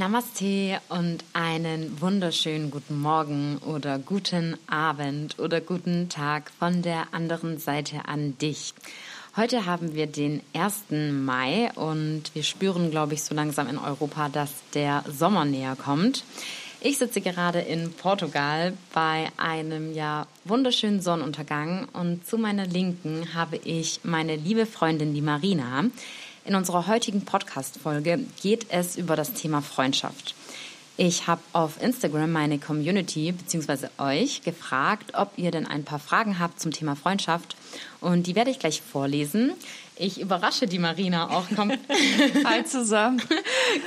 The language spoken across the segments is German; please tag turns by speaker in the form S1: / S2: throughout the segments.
S1: Namaste und einen wunderschönen guten Morgen oder guten Abend oder guten Tag von der anderen Seite an dich. Heute haben wir den 1. Mai und wir spüren, glaube ich, so langsam in Europa, dass der Sommer näher kommt. Ich sitze gerade in Portugal bei einem ja wunderschönen Sonnenuntergang und zu meiner Linken habe ich meine liebe Freundin, die Marina. In unserer heutigen Podcast-Folge geht es über das Thema Freundschaft. Ich habe auf Instagram meine Community bzw. euch gefragt, ob ihr denn ein paar Fragen habt zum Thema Freundschaft. Und die werde ich gleich vorlesen. Ich überrasche die Marina auch komplett.
S2: Hi zusammen.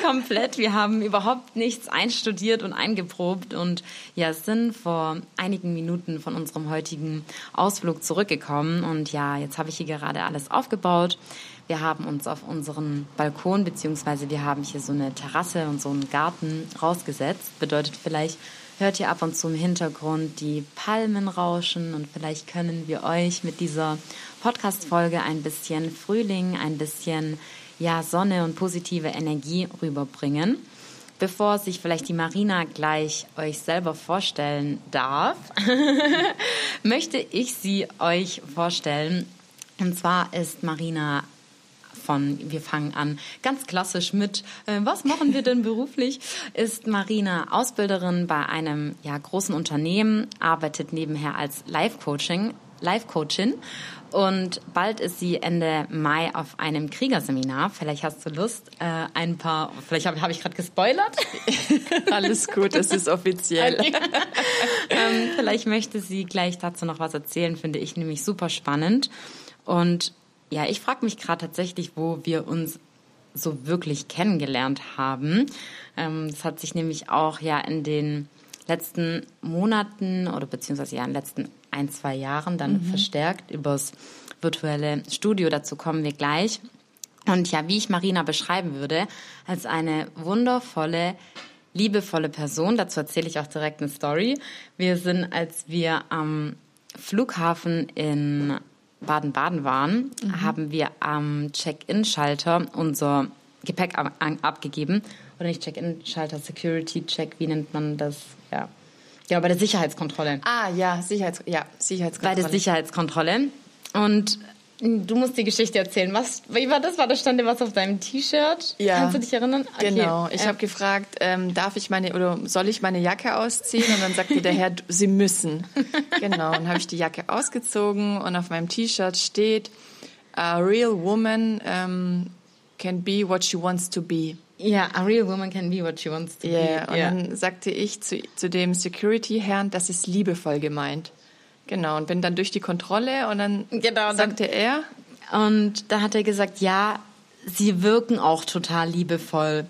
S1: komplett. Wir haben überhaupt nichts einstudiert und eingeprobt und ja, sind vor einigen Minuten von unserem heutigen Ausflug zurückgekommen. Und ja, jetzt habe ich hier gerade alles aufgebaut. Wir haben uns auf unseren Balkon, beziehungsweise wir haben hier so eine Terrasse und so einen Garten rausgesetzt. Bedeutet vielleicht, hört ihr ab und zu im Hintergrund die Palmen rauschen und vielleicht können wir euch mit dieser Podcast-Folge ein bisschen Frühling, ein bisschen ja, Sonne und positive Energie rüberbringen. Bevor sich vielleicht die Marina gleich euch selber vorstellen darf, möchte ich sie euch vorstellen. Und zwar ist Marina von, wir fangen an ganz klassisch mit, äh, was machen wir denn beruflich? Ist Marina Ausbilderin bei einem ja, großen Unternehmen, arbeitet nebenher als Life-Coaching, Life-Coachin und bald ist sie Ende Mai auf einem Kriegerseminar. Vielleicht hast du Lust, äh, ein paar, vielleicht habe hab ich gerade gespoilert.
S2: Alles gut, es ist offiziell. Okay.
S1: ähm, vielleicht möchte sie gleich dazu noch was erzählen, finde ich nämlich super spannend. Und ja, ich frage mich gerade tatsächlich, wo wir uns so wirklich kennengelernt haben. Ähm, das hat sich nämlich auch ja in den letzten Monaten oder beziehungsweise ja in den letzten ein, zwei Jahren dann mhm. verstärkt übers virtuelle Studio. Dazu kommen wir gleich. Und ja, wie ich Marina beschreiben würde, als eine wundervolle, liebevolle Person. Dazu erzähle ich auch direkt eine Story. Wir sind, als wir am Flughafen in Baden-Baden waren, mhm. haben wir am Check-in-Schalter unser Gepäck ab abgegeben. Oder nicht Check-in-Schalter, Security-Check, wie nennt man das? Ja. Ja, bei der Sicherheitskontrolle.
S2: Ah, ja, Sicherheits ja, Sicherheitskontrolle.
S1: Bei der Sicherheitskontrolle. Und Du musst die Geschichte erzählen. Was, wie war das? War da stand was auf deinem T-Shirt? Ja. Kannst du dich erinnern?
S2: Okay. Genau. Ich äh. habe gefragt, ähm, darf ich meine oder soll ich meine Jacke ausziehen? Und dann sagte der Herr, Sie müssen. genau. Und habe ich die Jacke ausgezogen und auf meinem T-Shirt steht, a real woman um, can be what she wants to be.
S1: Ja, a real woman can be what she wants to
S2: yeah. be. Und yeah. dann sagte ich zu, zu dem Security-Herrn, das ist liebevoll gemeint. Genau, und bin dann durch die Kontrolle und dann genau, sagte dann, er.
S1: Und da hat er gesagt, ja, sie wirken auch total liebevoll.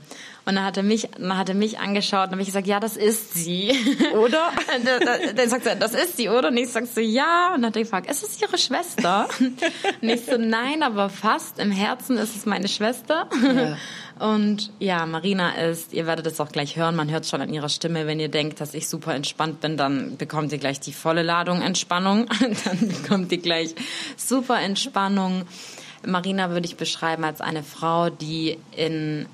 S1: Und dann hat er mich, dann hat er mich angeschaut und habe ich gesagt, ja, das ist sie.
S2: Oder?
S1: dann sagt er, das ist sie, oder? Und ich sag so, ja. Und dann hat er gefragt, ist es ihre Schwester? und ich so, nein, aber fast. Im Herzen ist es meine Schwester. Ja. Und ja, Marina ist, ihr werdet es auch gleich hören, man hört schon an ihrer Stimme, wenn ihr denkt, dass ich super entspannt bin, dann bekommt ihr gleich die volle Ladung Entspannung. dann bekommt ihr gleich super Entspannung. Marina würde ich beschreiben als eine Frau, die in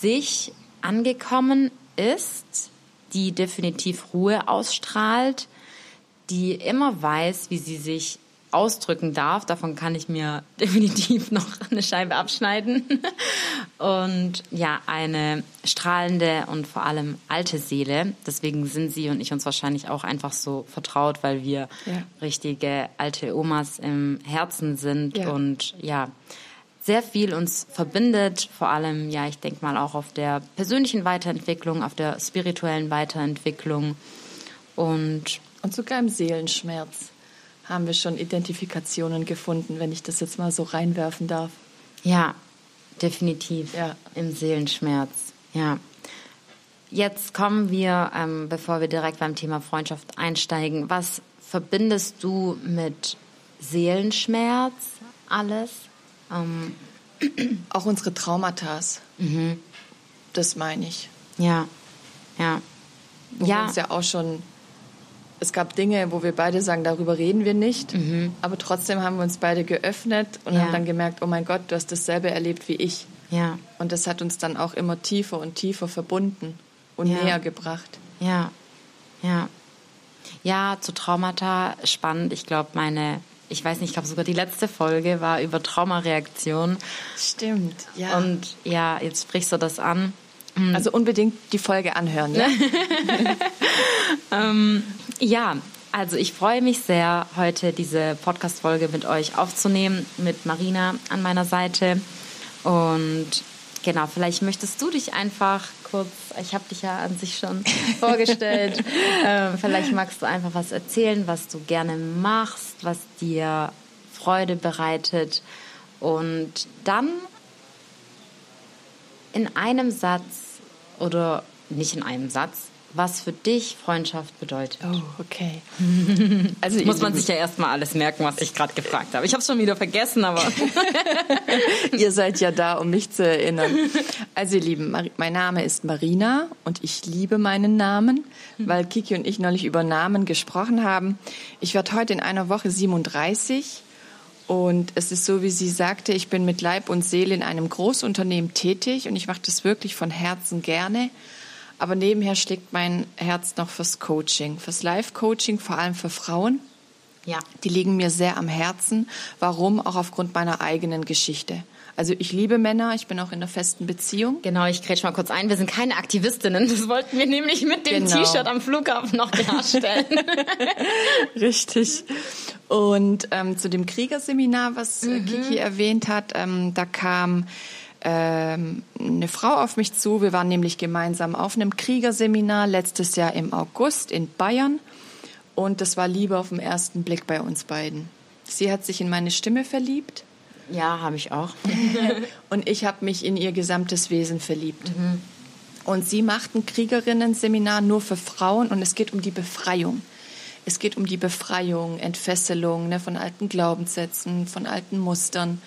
S1: sich angekommen ist, die definitiv Ruhe ausstrahlt, die immer weiß, wie sie sich ausdrücken darf. Davon kann ich mir definitiv noch eine Scheibe abschneiden. Und ja, eine strahlende und vor allem alte Seele. Deswegen sind sie und ich uns wahrscheinlich auch einfach so vertraut, weil wir ja. richtige alte Omas im Herzen sind ja. und ja, sehr viel uns verbindet, vor allem, ja, ich denke mal auch auf der persönlichen Weiterentwicklung, auf der spirituellen Weiterentwicklung und
S2: und sogar im Seelenschmerz haben wir schon Identifikationen gefunden, wenn ich das jetzt mal so reinwerfen darf.
S1: Ja, definitiv. Ja. Im Seelenschmerz. Ja. Jetzt kommen wir, ähm, bevor wir direkt beim Thema Freundschaft einsteigen, was verbindest du mit Seelenschmerz alles?
S2: Ähm. Auch unsere Traumata. Mhm. Das meine ich.
S1: Ja, ja.
S2: Wo ja. uns ja auch schon es gab Dinge, wo wir beide sagen, darüber reden wir nicht. Mhm. Aber trotzdem haben wir uns beide geöffnet und ja. haben dann gemerkt, oh mein Gott, du hast dasselbe erlebt wie ich.
S1: Ja.
S2: Und das hat uns dann auch immer tiefer und tiefer verbunden und
S1: Ja.
S2: näher gebracht.
S1: Ja, ja. Ja, zu Traumata spannend. Ich glaube, meine, ich weiß nicht, ich glaube sogar die letzte Folge war über Traumareaktion.
S2: Stimmt, ja.
S1: Und ja, jetzt sprichst du das an.
S2: also unbedingt die Folge anhören. Ja?
S1: Ja, also ich freue mich sehr, heute diese Podcast-Folge mit euch aufzunehmen, mit Marina an meiner Seite. Und genau, vielleicht möchtest du dich einfach kurz, ich habe dich ja an sich schon vorgestellt, ähm, vielleicht magst du einfach was erzählen, was du gerne machst, was dir Freude bereitet. Und dann in einem Satz oder nicht in einem Satz, was für dich Freundschaft bedeutet.
S2: Oh, okay. Also
S1: Muss man sich ja erstmal alles merken, was ich gerade gefragt habe. Ich habe es schon wieder vergessen, aber
S2: ihr seid ja da, um mich zu erinnern. Also ihr Lieben, mein Name ist Marina und ich liebe meinen Namen, weil Kiki und ich neulich über Namen gesprochen haben. Ich werde heute in einer Woche 37 und es ist so, wie sie sagte, ich bin mit Leib und Seele in einem Großunternehmen tätig und ich mache das wirklich von Herzen gerne. Aber nebenher schlägt mein Herz noch fürs Coaching, fürs Life-Coaching, vor allem für Frauen.
S1: ja.
S2: Die liegen mir sehr am Herzen. Warum? Auch aufgrund meiner eigenen Geschichte. Also ich liebe Männer, ich bin auch in einer festen Beziehung.
S1: Genau, ich grätsch mal kurz ein. Wir sind keine Aktivistinnen. Das wollten wir nämlich mit dem
S2: Genau.
S1: T-Shirt am Flughafen noch klarstellen.
S2: Richtig. Und ähm, zu dem Kriegerseminar, was äh, Kiki erwähnt hat, ähm, da kam ähm, eine Frau auf mich zu. Wir waren nämlich gemeinsam auf einem Kriegerseminar letztes Jahr im August in Bayern. Und das war Liebe auf den ersten Blick bei uns beiden. Sie hat sich in meine Stimme verliebt
S1: ja, habe ich auch.
S2: und ich habe mich in ihr gesamtes Wesen verliebt. Und sie macht ein Kriegerinnen-Seminar nur für Frauen und es geht um die Befreiung. Es geht um die Befreiung, Entfesselung ne, von alten Glaubenssätzen, von alten Mustern.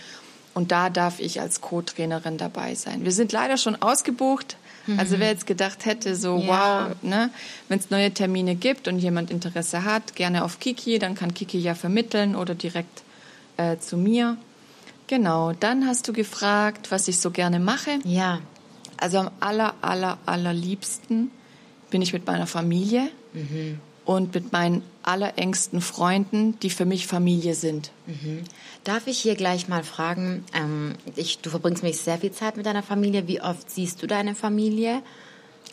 S2: Und da darf ich als Co-Trainerin dabei sein. Wir sind leider schon ausgebucht. Also wer jetzt gedacht hätte, so
S1: Ja.
S2: wow, ne, wenn es neue Termine gibt und jemand Interesse hat, gerne auf Kiki, dann kann Kiki ja vermitteln oder direkt äh, zu mir. Genau, dann hast du gefragt, was ich so gerne mache.
S1: Ja.
S2: Also am aller, aller, allerliebsten bin ich mit meiner Familie und mit meinen allerengsten Freunden, die für mich Familie sind.
S1: Darf ich hier gleich mal fragen, ähm, ich, du verbringst mich sehr viel Zeit mit deiner Familie. Wie oft siehst du deine Familie?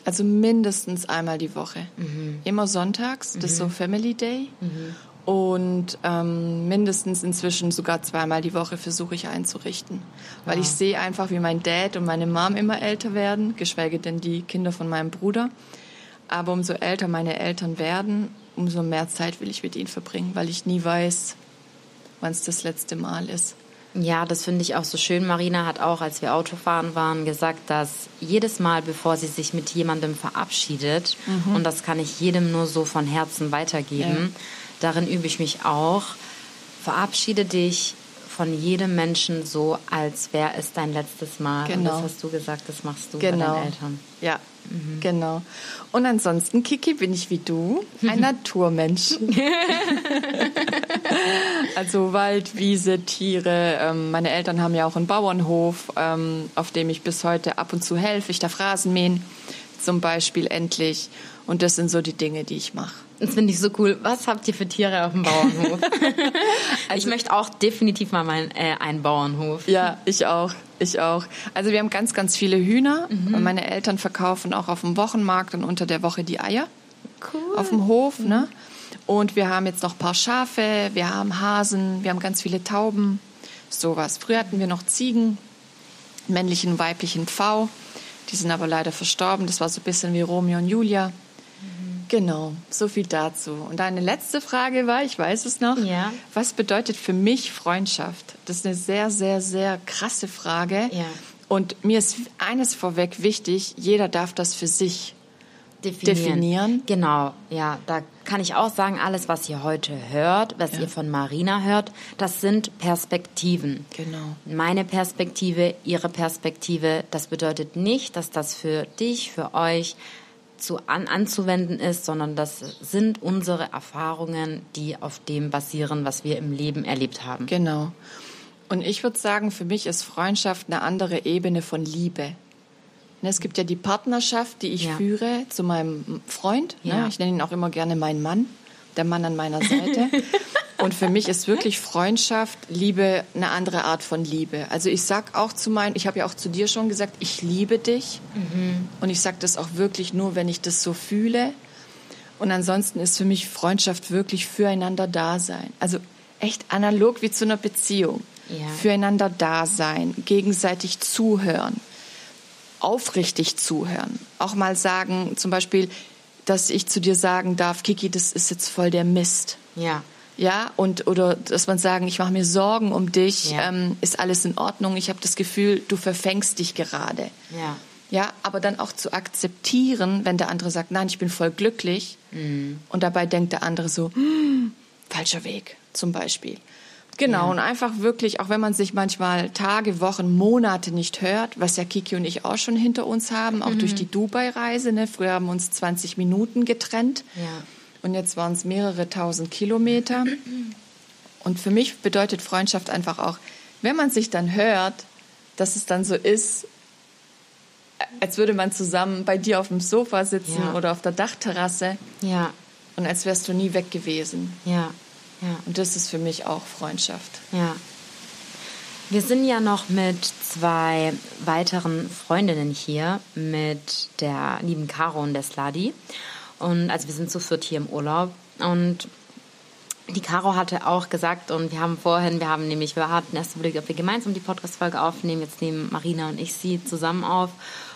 S2: Also mindestens einmal die Woche. Immer sonntags, das ist so Family Day. Und ähm, mindestens inzwischen sogar zweimal die Woche versuche ich einzurichten. Weil ich sehe einfach, wie mein Dad und meine Mom immer älter werden, geschweige denn die Kinder von meinem Bruder. Aber umso älter meine Eltern werden, umso mehr Zeit will ich mit ihnen verbringen, weil ich nie weiß, wann es das letzte Mal ist.
S1: Ja, das finde ich auch so schön. Marina hat auch, als wir Autofahren waren, gesagt, dass jedes Mal, bevor sie sich mit jemandem verabschiedet, und das kann ich jedem nur so von Herzen weitergeben, darin übe ich mich auch, verabschiede dich von jedem Menschen so, als wäre es dein letztes Mal. Und
S2: Genau.
S1: das hast du gesagt, das machst du bei
S2: Genau.
S1: deinen Eltern.
S2: Ja, genau. Und ansonsten, Kiki, bin ich wie du, ein Naturmensch. also Wald, Wiese, Tiere. Ähm, meine Eltern haben ja auch einen Bauernhof, ähm, auf dem ich bis heute ab und zu helfe. Ich darf Rasen mähen, zum Beispiel endlich. Und das sind so die Dinge, die ich mache.
S1: Das finde ich so cool. Was habt ihr für Tiere auf dem Bauernhof? ich möchte auch definitiv mal mein, äh, einen Bauernhof.
S2: Ja, ich auch. Ich auch. Also wir haben ganz, ganz viele Hühner. Und meine Eltern verkaufen auch auf dem Wochenmarkt und unter der Woche die Eier.
S1: Cool.
S2: auf dem Hof, ne? Und wir haben jetzt noch ein paar Schafe, wir haben Hasen, wir haben ganz viele Tauben, sowas. Früher hatten wir noch Ziegen, männlichen weiblichen V. Die sind aber leider verstorben. Das war so ein bisschen wie Romeo und Julia. Genau, so viel dazu. Und deine letzte Frage war, ich weiß es noch,
S1: Ja.
S2: was bedeutet für mich Freundschaft? Das ist eine sehr, sehr, sehr krasse Frage.
S1: Ja.
S2: Und mir ist eines vorweg wichtig, jeder darf das für sich definieren.
S1: Genau, ja, da kann ich auch sagen, alles, was ihr heute hört, was ihr von Marina hört, das sind Perspektiven.
S2: Genau.
S1: Meine Perspektive, ihre Perspektive, das bedeutet nicht, dass das für dich, für euch zu an, anzuwenden ist, sondern das sind unsere Erfahrungen, die auf dem basieren, was wir im Leben erlebt haben.
S2: Genau. Und ich würde sagen, für mich ist Freundschaft eine andere Ebene von Liebe. Ne, Es gibt ja die Partnerschaft, die ich
S1: Ja.
S2: führe zu meinem Freund. Ne?
S1: Ja.
S2: Ich nenne ihn auch immer gerne meinen Mann, der Mann an meiner Seite. Und für mich ist wirklich Freundschaft, Liebe eine andere Art von Liebe. Also ich sag auch zu meinen, ich habe ja auch zu dir schon gesagt, ich liebe dich. Und ich sage das auch wirklich nur, wenn ich das so fühle. Und ansonsten ist für mich Freundschaft wirklich füreinander da sein. Also echt analog wie zu einer Beziehung.
S1: Ja.
S2: Füreinander da sein, gegenseitig zuhören, aufrichtig zuhören. Auch mal sagen, zum Beispiel, dass ich zu dir sagen darf, Kiki, das ist jetzt voll der Mist.
S1: Ja.
S2: Ja, und oder dass man sagen, ich mache mir Sorgen um dich,
S1: Ja.
S2: ähm, ist alles in Ordnung, ich habe das Gefühl, du verfängst dich gerade.
S1: Ja.
S2: Ja, aber dann auch zu akzeptieren, wenn der andere sagt, nein, ich bin voll glücklich. Und dabei denkt der andere so, hm, falscher Weg, zum Beispiel. Genau,
S1: Ja.
S2: und einfach wirklich, auch wenn man sich manchmal Tage, Wochen, Monate nicht hört, was ja Kiki und ich auch schon hinter uns haben, auch durch die Dubai-Reise. Ne? Früher haben wir uns 20 Minuten getrennt.
S1: Ja.
S2: Und jetzt waren es mehrere tausend Kilometer. Und für mich bedeutet Freundschaft einfach auch, wenn man sich dann hört, dass es dann so ist, als würde man zusammen bei dir auf dem Sofa sitzen
S1: Ja.
S2: oder auf der Dachterrasse
S1: Ja.
S2: und als wärst du nie weg gewesen.
S1: Ja. Ja.
S2: Und das ist für mich auch Freundschaft.
S1: Ja. Wir sind ja noch mit zwei weiteren Freundinnen hier, mit der lieben Caro und der Sladi. Und also wir sind zu viert hier im Urlaub. Und die Caro hatte auch gesagt, und wir haben vorhin, wir haben nämlich, wir hatten erst überlegt, ob wir gemeinsam die Podcast-Folge aufnehmen. Jetzt nehmen Marina und ich sie zusammen auf.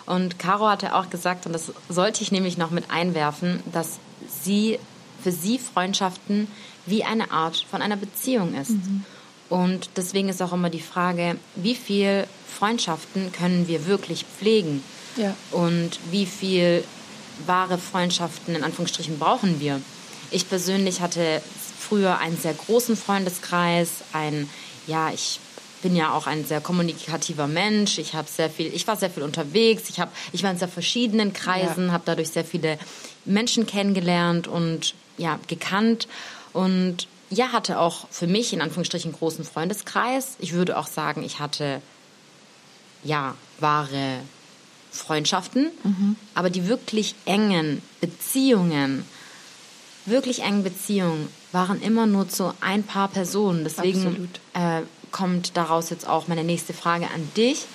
S1: Und Caro hatte auch gesagt, und das sollte ich nämlich noch mit einwerfen, dass sie für sie Freundschaften wie eine Art von einer Beziehung ist. Und deswegen ist auch immer die Frage, wie viel Freundschaften können wir wirklich pflegen?
S2: Ja.
S1: Und wie viel wahre Freundschaften in Anführungsstrichen brauchen wir? Ich persönlich hatte früher einen sehr großen Freundeskreis, ein, ja, ich bin ja auch ein sehr kommunikativer Mensch. Ich habe sehr viel, ich war sehr viel unterwegs. Ich habe, ich war in sehr verschiedenen Kreisen, habe dadurch sehr viele Menschen kennengelernt und ja gekannt und ja hatte auch für mich in Anführungsstrichen großen Freundeskreis. Ich würde auch sagen, ich hatte ja wahre Freundschaften, aber die wirklich engen Beziehungen, wirklich engen Beziehungen waren immer nur zu ein paar Personen. Deswegen äh, kommt daraus jetzt auch meine nächste Frage an dich.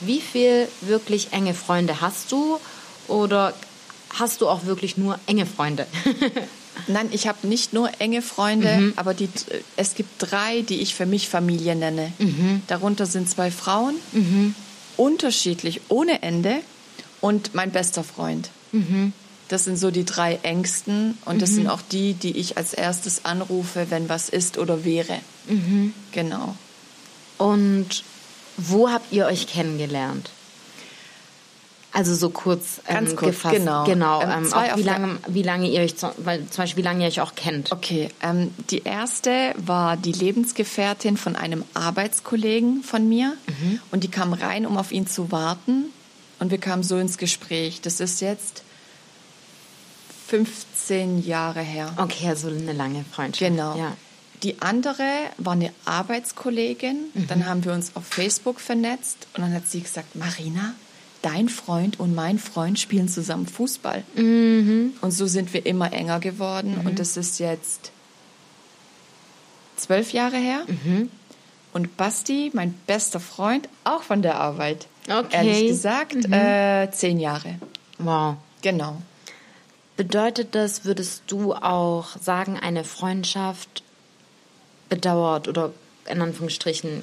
S1: Wie viel wirklich enge Freunde hast du oder hast du auch wirklich nur enge Freunde?
S2: Nein, ich habe nicht nur enge Freunde, aber die, es gibt drei, die ich für mich Familie nenne. Darunter sind zwei Frauen, unterschiedlich, ohne Ende, und mein bester Freund. Das sind so die drei engsten und das sind auch die, die ich als erstes anrufe, wenn was ist oder wäre. Genau.
S1: Und wo habt ihr euch kennengelernt? Also so kurz, ähm,
S2: Ganz kurz,
S1: gefasst.
S2: genau.
S1: Genau.
S2: Ähm,
S1: Ähm, auch wie lange, wie lange ihr euch, weil, zum Beispiel wie lange ihr euch auch kennt.
S2: Okay, ähm, die erste war die Lebensgefährtin von einem Arbeitskollegen von mir und die kam rein, um auf ihn zu warten und wir kamen so ins Gespräch. Das ist jetzt 15 Jahre her.
S1: Okay, also eine lange Freundschaft.
S2: Genau.
S1: Ja.
S2: Die andere war eine Arbeitskollegin. Dann haben wir uns auf Facebook vernetzt und dann hat sie gesagt, Marina, dein Freund und mein Freund spielen zusammen Fußball. Und so sind wir immer enger geworden. Und das ist jetzt zwölf Jahre her. Und Basti, mein bester Freund, auch von der Arbeit.
S1: Okay.
S2: Ehrlich gesagt, äh, zehn Jahre.
S1: Wow.
S2: Genau.
S1: Bedeutet das, würdest du auch sagen, eine Freundschaft bedauert oder in Anführungsstrichen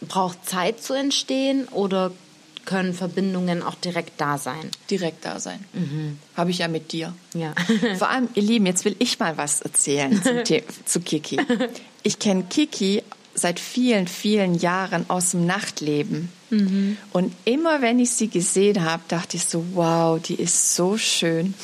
S1: braucht Zeit zu entstehen oder können Verbindungen auch direkt da sein?
S2: Direkt da sein. Habe ich ja mit dir.
S1: Ja.
S2: Vor allem, ihr Lieben, jetzt will ich mal was erzählen zu Kiki. Ich kenne Kiki seit vielen, vielen Jahren aus dem Nachtleben. Und immer wenn ich sie gesehen habe, dachte ich so, wow, die ist so schön.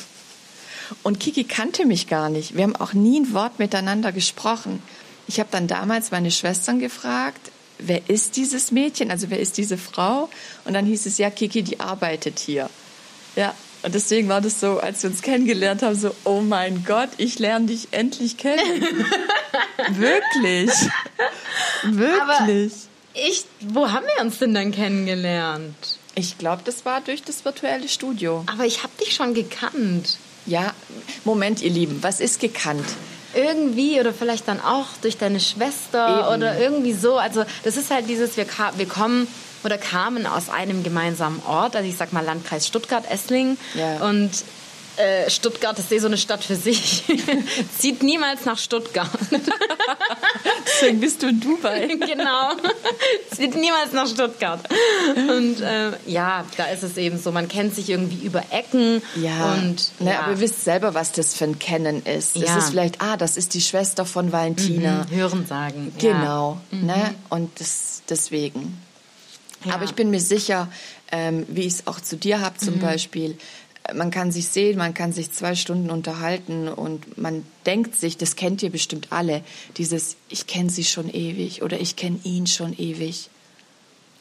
S2: Und Kiki kannte mich gar nicht. Wir haben auch nie ein Wort miteinander gesprochen. Ich habe dann damals meine Schwestern gefragt, wer ist dieses Mädchen, also wer ist diese Frau? Und dann hieß es, ja, Kiki, die arbeitet hier. Ja, und deswegen war das so, als wir uns kennengelernt haben, so, oh mein Gott, ich lerne dich endlich kennen. Wirklich. Wirklich.
S1: Ich, wo haben wir uns denn dann kennengelernt?
S2: Ich glaube, das war durch das virtuelle Studio.
S1: Aber ich habe dich schon gekannt.
S2: Ja, Moment, ihr Lieben, was ist gekannt?
S1: Irgendwie oder vielleicht dann auch durch deine Schwester
S2: Eben.
S1: oder irgendwie so. Also das ist halt dieses, wir, ka- wir kommen oder kamen aus einem gemeinsamen Ort, also ich sag mal Landkreis Stuttgart-Esslingen.
S2: Ja.
S1: Und äh, Stuttgart ist eh so eine Stadt für sich. Zieht niemals nach Stuttgart.
S2: Deswegen bist du in Dubai.
S1: genau. Zieht niemals nach Stuttgart. Und äh, ja, da ist es eben so, man kennt sich irgendwie über Ecken.
S2: Ja,
S1: und ja.
S2: aber ihr wisst selber, was das für ein Kennen ist. Das
S1: Ja.
S2: ist vielleicht, ah, das ist die Schwester von Valentina.
S1: Mhm, Hören sagen. Ja. Mhm.
S2: Genau, ne? Und das, deswegen.
S1: Ja.
S2: Aber ich bin mir sicher, ähm, wie ich es auch zu dir habe
S1: Mhm.
S2: zum Beispiel, äh, man kann sich sehen, man kann sich zwei Stunden unterhalten und man denkt sich, das kennt ihr bestimmt alle, dieses, ich kenne sie schon ewig oder ich kenne ihn schon ewig.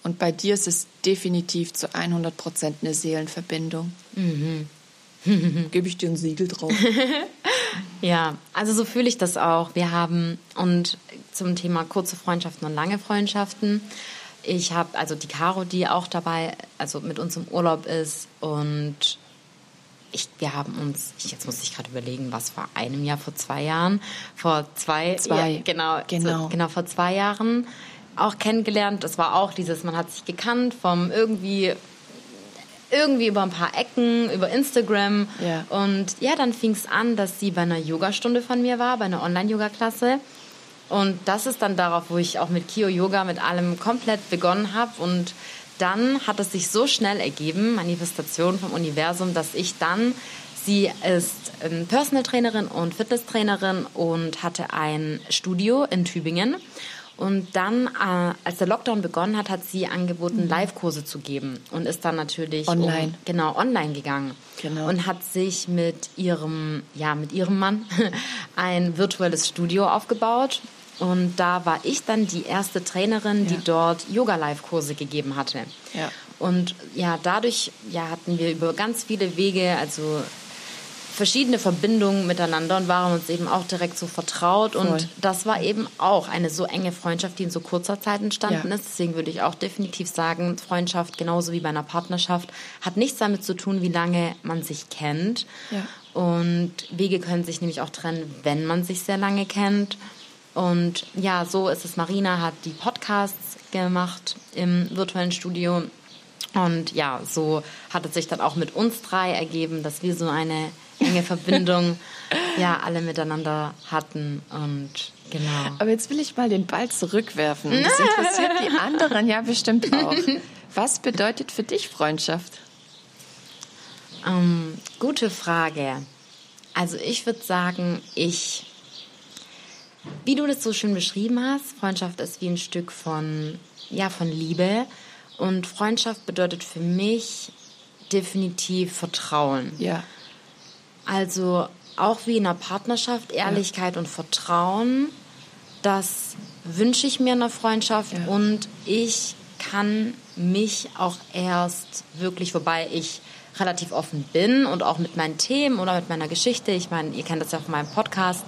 S2: Und bei dir ist es definitiv zu 100 Prozent eine Seelenverbindung.
S1: Mhm.
S2: Gebe ich dir ein Siegel drauf.
S1: Ja, also so fühle ich das auch. Wir haben und zum Thema kurze Freundschaften und lange Freundschaften. Ich habe also die Caro, die auch dabei, also mit uns im Urlaub ist und ich, wir haben uns, ich, jetzt muss ich gerade überlegen, was vor einem Jahr, vor zwei Jahren, vor zwei,
S2: Zwei.
S1: Ja, genau,
S2: Genau.
S1: So, genau vor zwei Jahren auch kennengelernt. Das war auch dieses, man hat sich gekannt vom irgendwie irgendwie über ein paar Ecken, über Instagram.
S2: Ja.
S1: Und ja, dann fing es an, dass sie bei einer Yogastunde von mir war, bei einer Online-Yoga-Klasse. Und das ist dann darauf, wo ich auch mit Kio Yoga mit allem komplett begonnen habe. Und dann hat es sich so schnell ergeben, Manifestation vom Universum, dass ich dann, sie ist ähm, Personal Trainerin und Fitnesstrainerin und hatte ein Studio in Tübingen. Und dann, äh, als der Lockdown begonnen hat, hat sie angeboten, Live-Kurse zu geben und ist dann natürlich
S2: Online.
S1: Um, genau online gegangen
S2: Genau.
S1: und hat sich mit ihrem ja mit ihrem Mann ein virtuelles Studio aufgebaut und da war ich dann die erste Trainerin, die
S2: Ja.
S1: dort Yoga Live Kurse gegeben hatte.
S2: Ja.
S1: Und ja, dadurch ja, hatten wir über ganz viele Wege, also verschiedene Verbindungen miteinander und waren uns eben auch direkt so vertraut.
S2: Voll.
S1: Und das war eben auch eine so enge Freundschaft, die in so kurzer Zeit entstanden
S2: Ja.
S1: ist. Deswegen würde ich auch definitiv sagen, Freundschaft, genauso wie bei einer Partnerschaft, hat nichts damit zu tun, wie lange man sich kennt.
S2: Ja.
S1: Und Wege können sich nämlich auch trennen, wenn man sich sehr lange kennt. Und ja, so ist es. Marina hat die Podcasts gemacht im virtuellen Studio. Und ja, so hat es sich dann auch mit uns drei ergeben, dass wir so eine enge Verbindung ja alle miteinander hatten. Und genau.
S2: Aber jetzt will ich mal den Ball zurückwerfen. Das interessiert die anderen ja bestimmt auch. Was bedeutet für dich Freundschaft?
S1: Ähm, gute Frage. Also ich würde sagen, ich, wie du das so schön beschrieben hast, Freundschaft ist wie ein Stück von, ja, von Liebe. Und Freundschaft bedeutet für mich definitiv Vertrauen.
S2: Ja.
S1: Also auch wie in einer Partnerschaft, Ehrlichkeit und Vertrauen, das wünsche ich mir in einer Freundschaft
S2: Ja.
S1: und ich kann mich auch erst wirklich, wobei ich relativ offen bin und auch mit meinen Themen oder mit meiner Geschichte. Ich meine, ihr kennt das ja von meinem Podcast,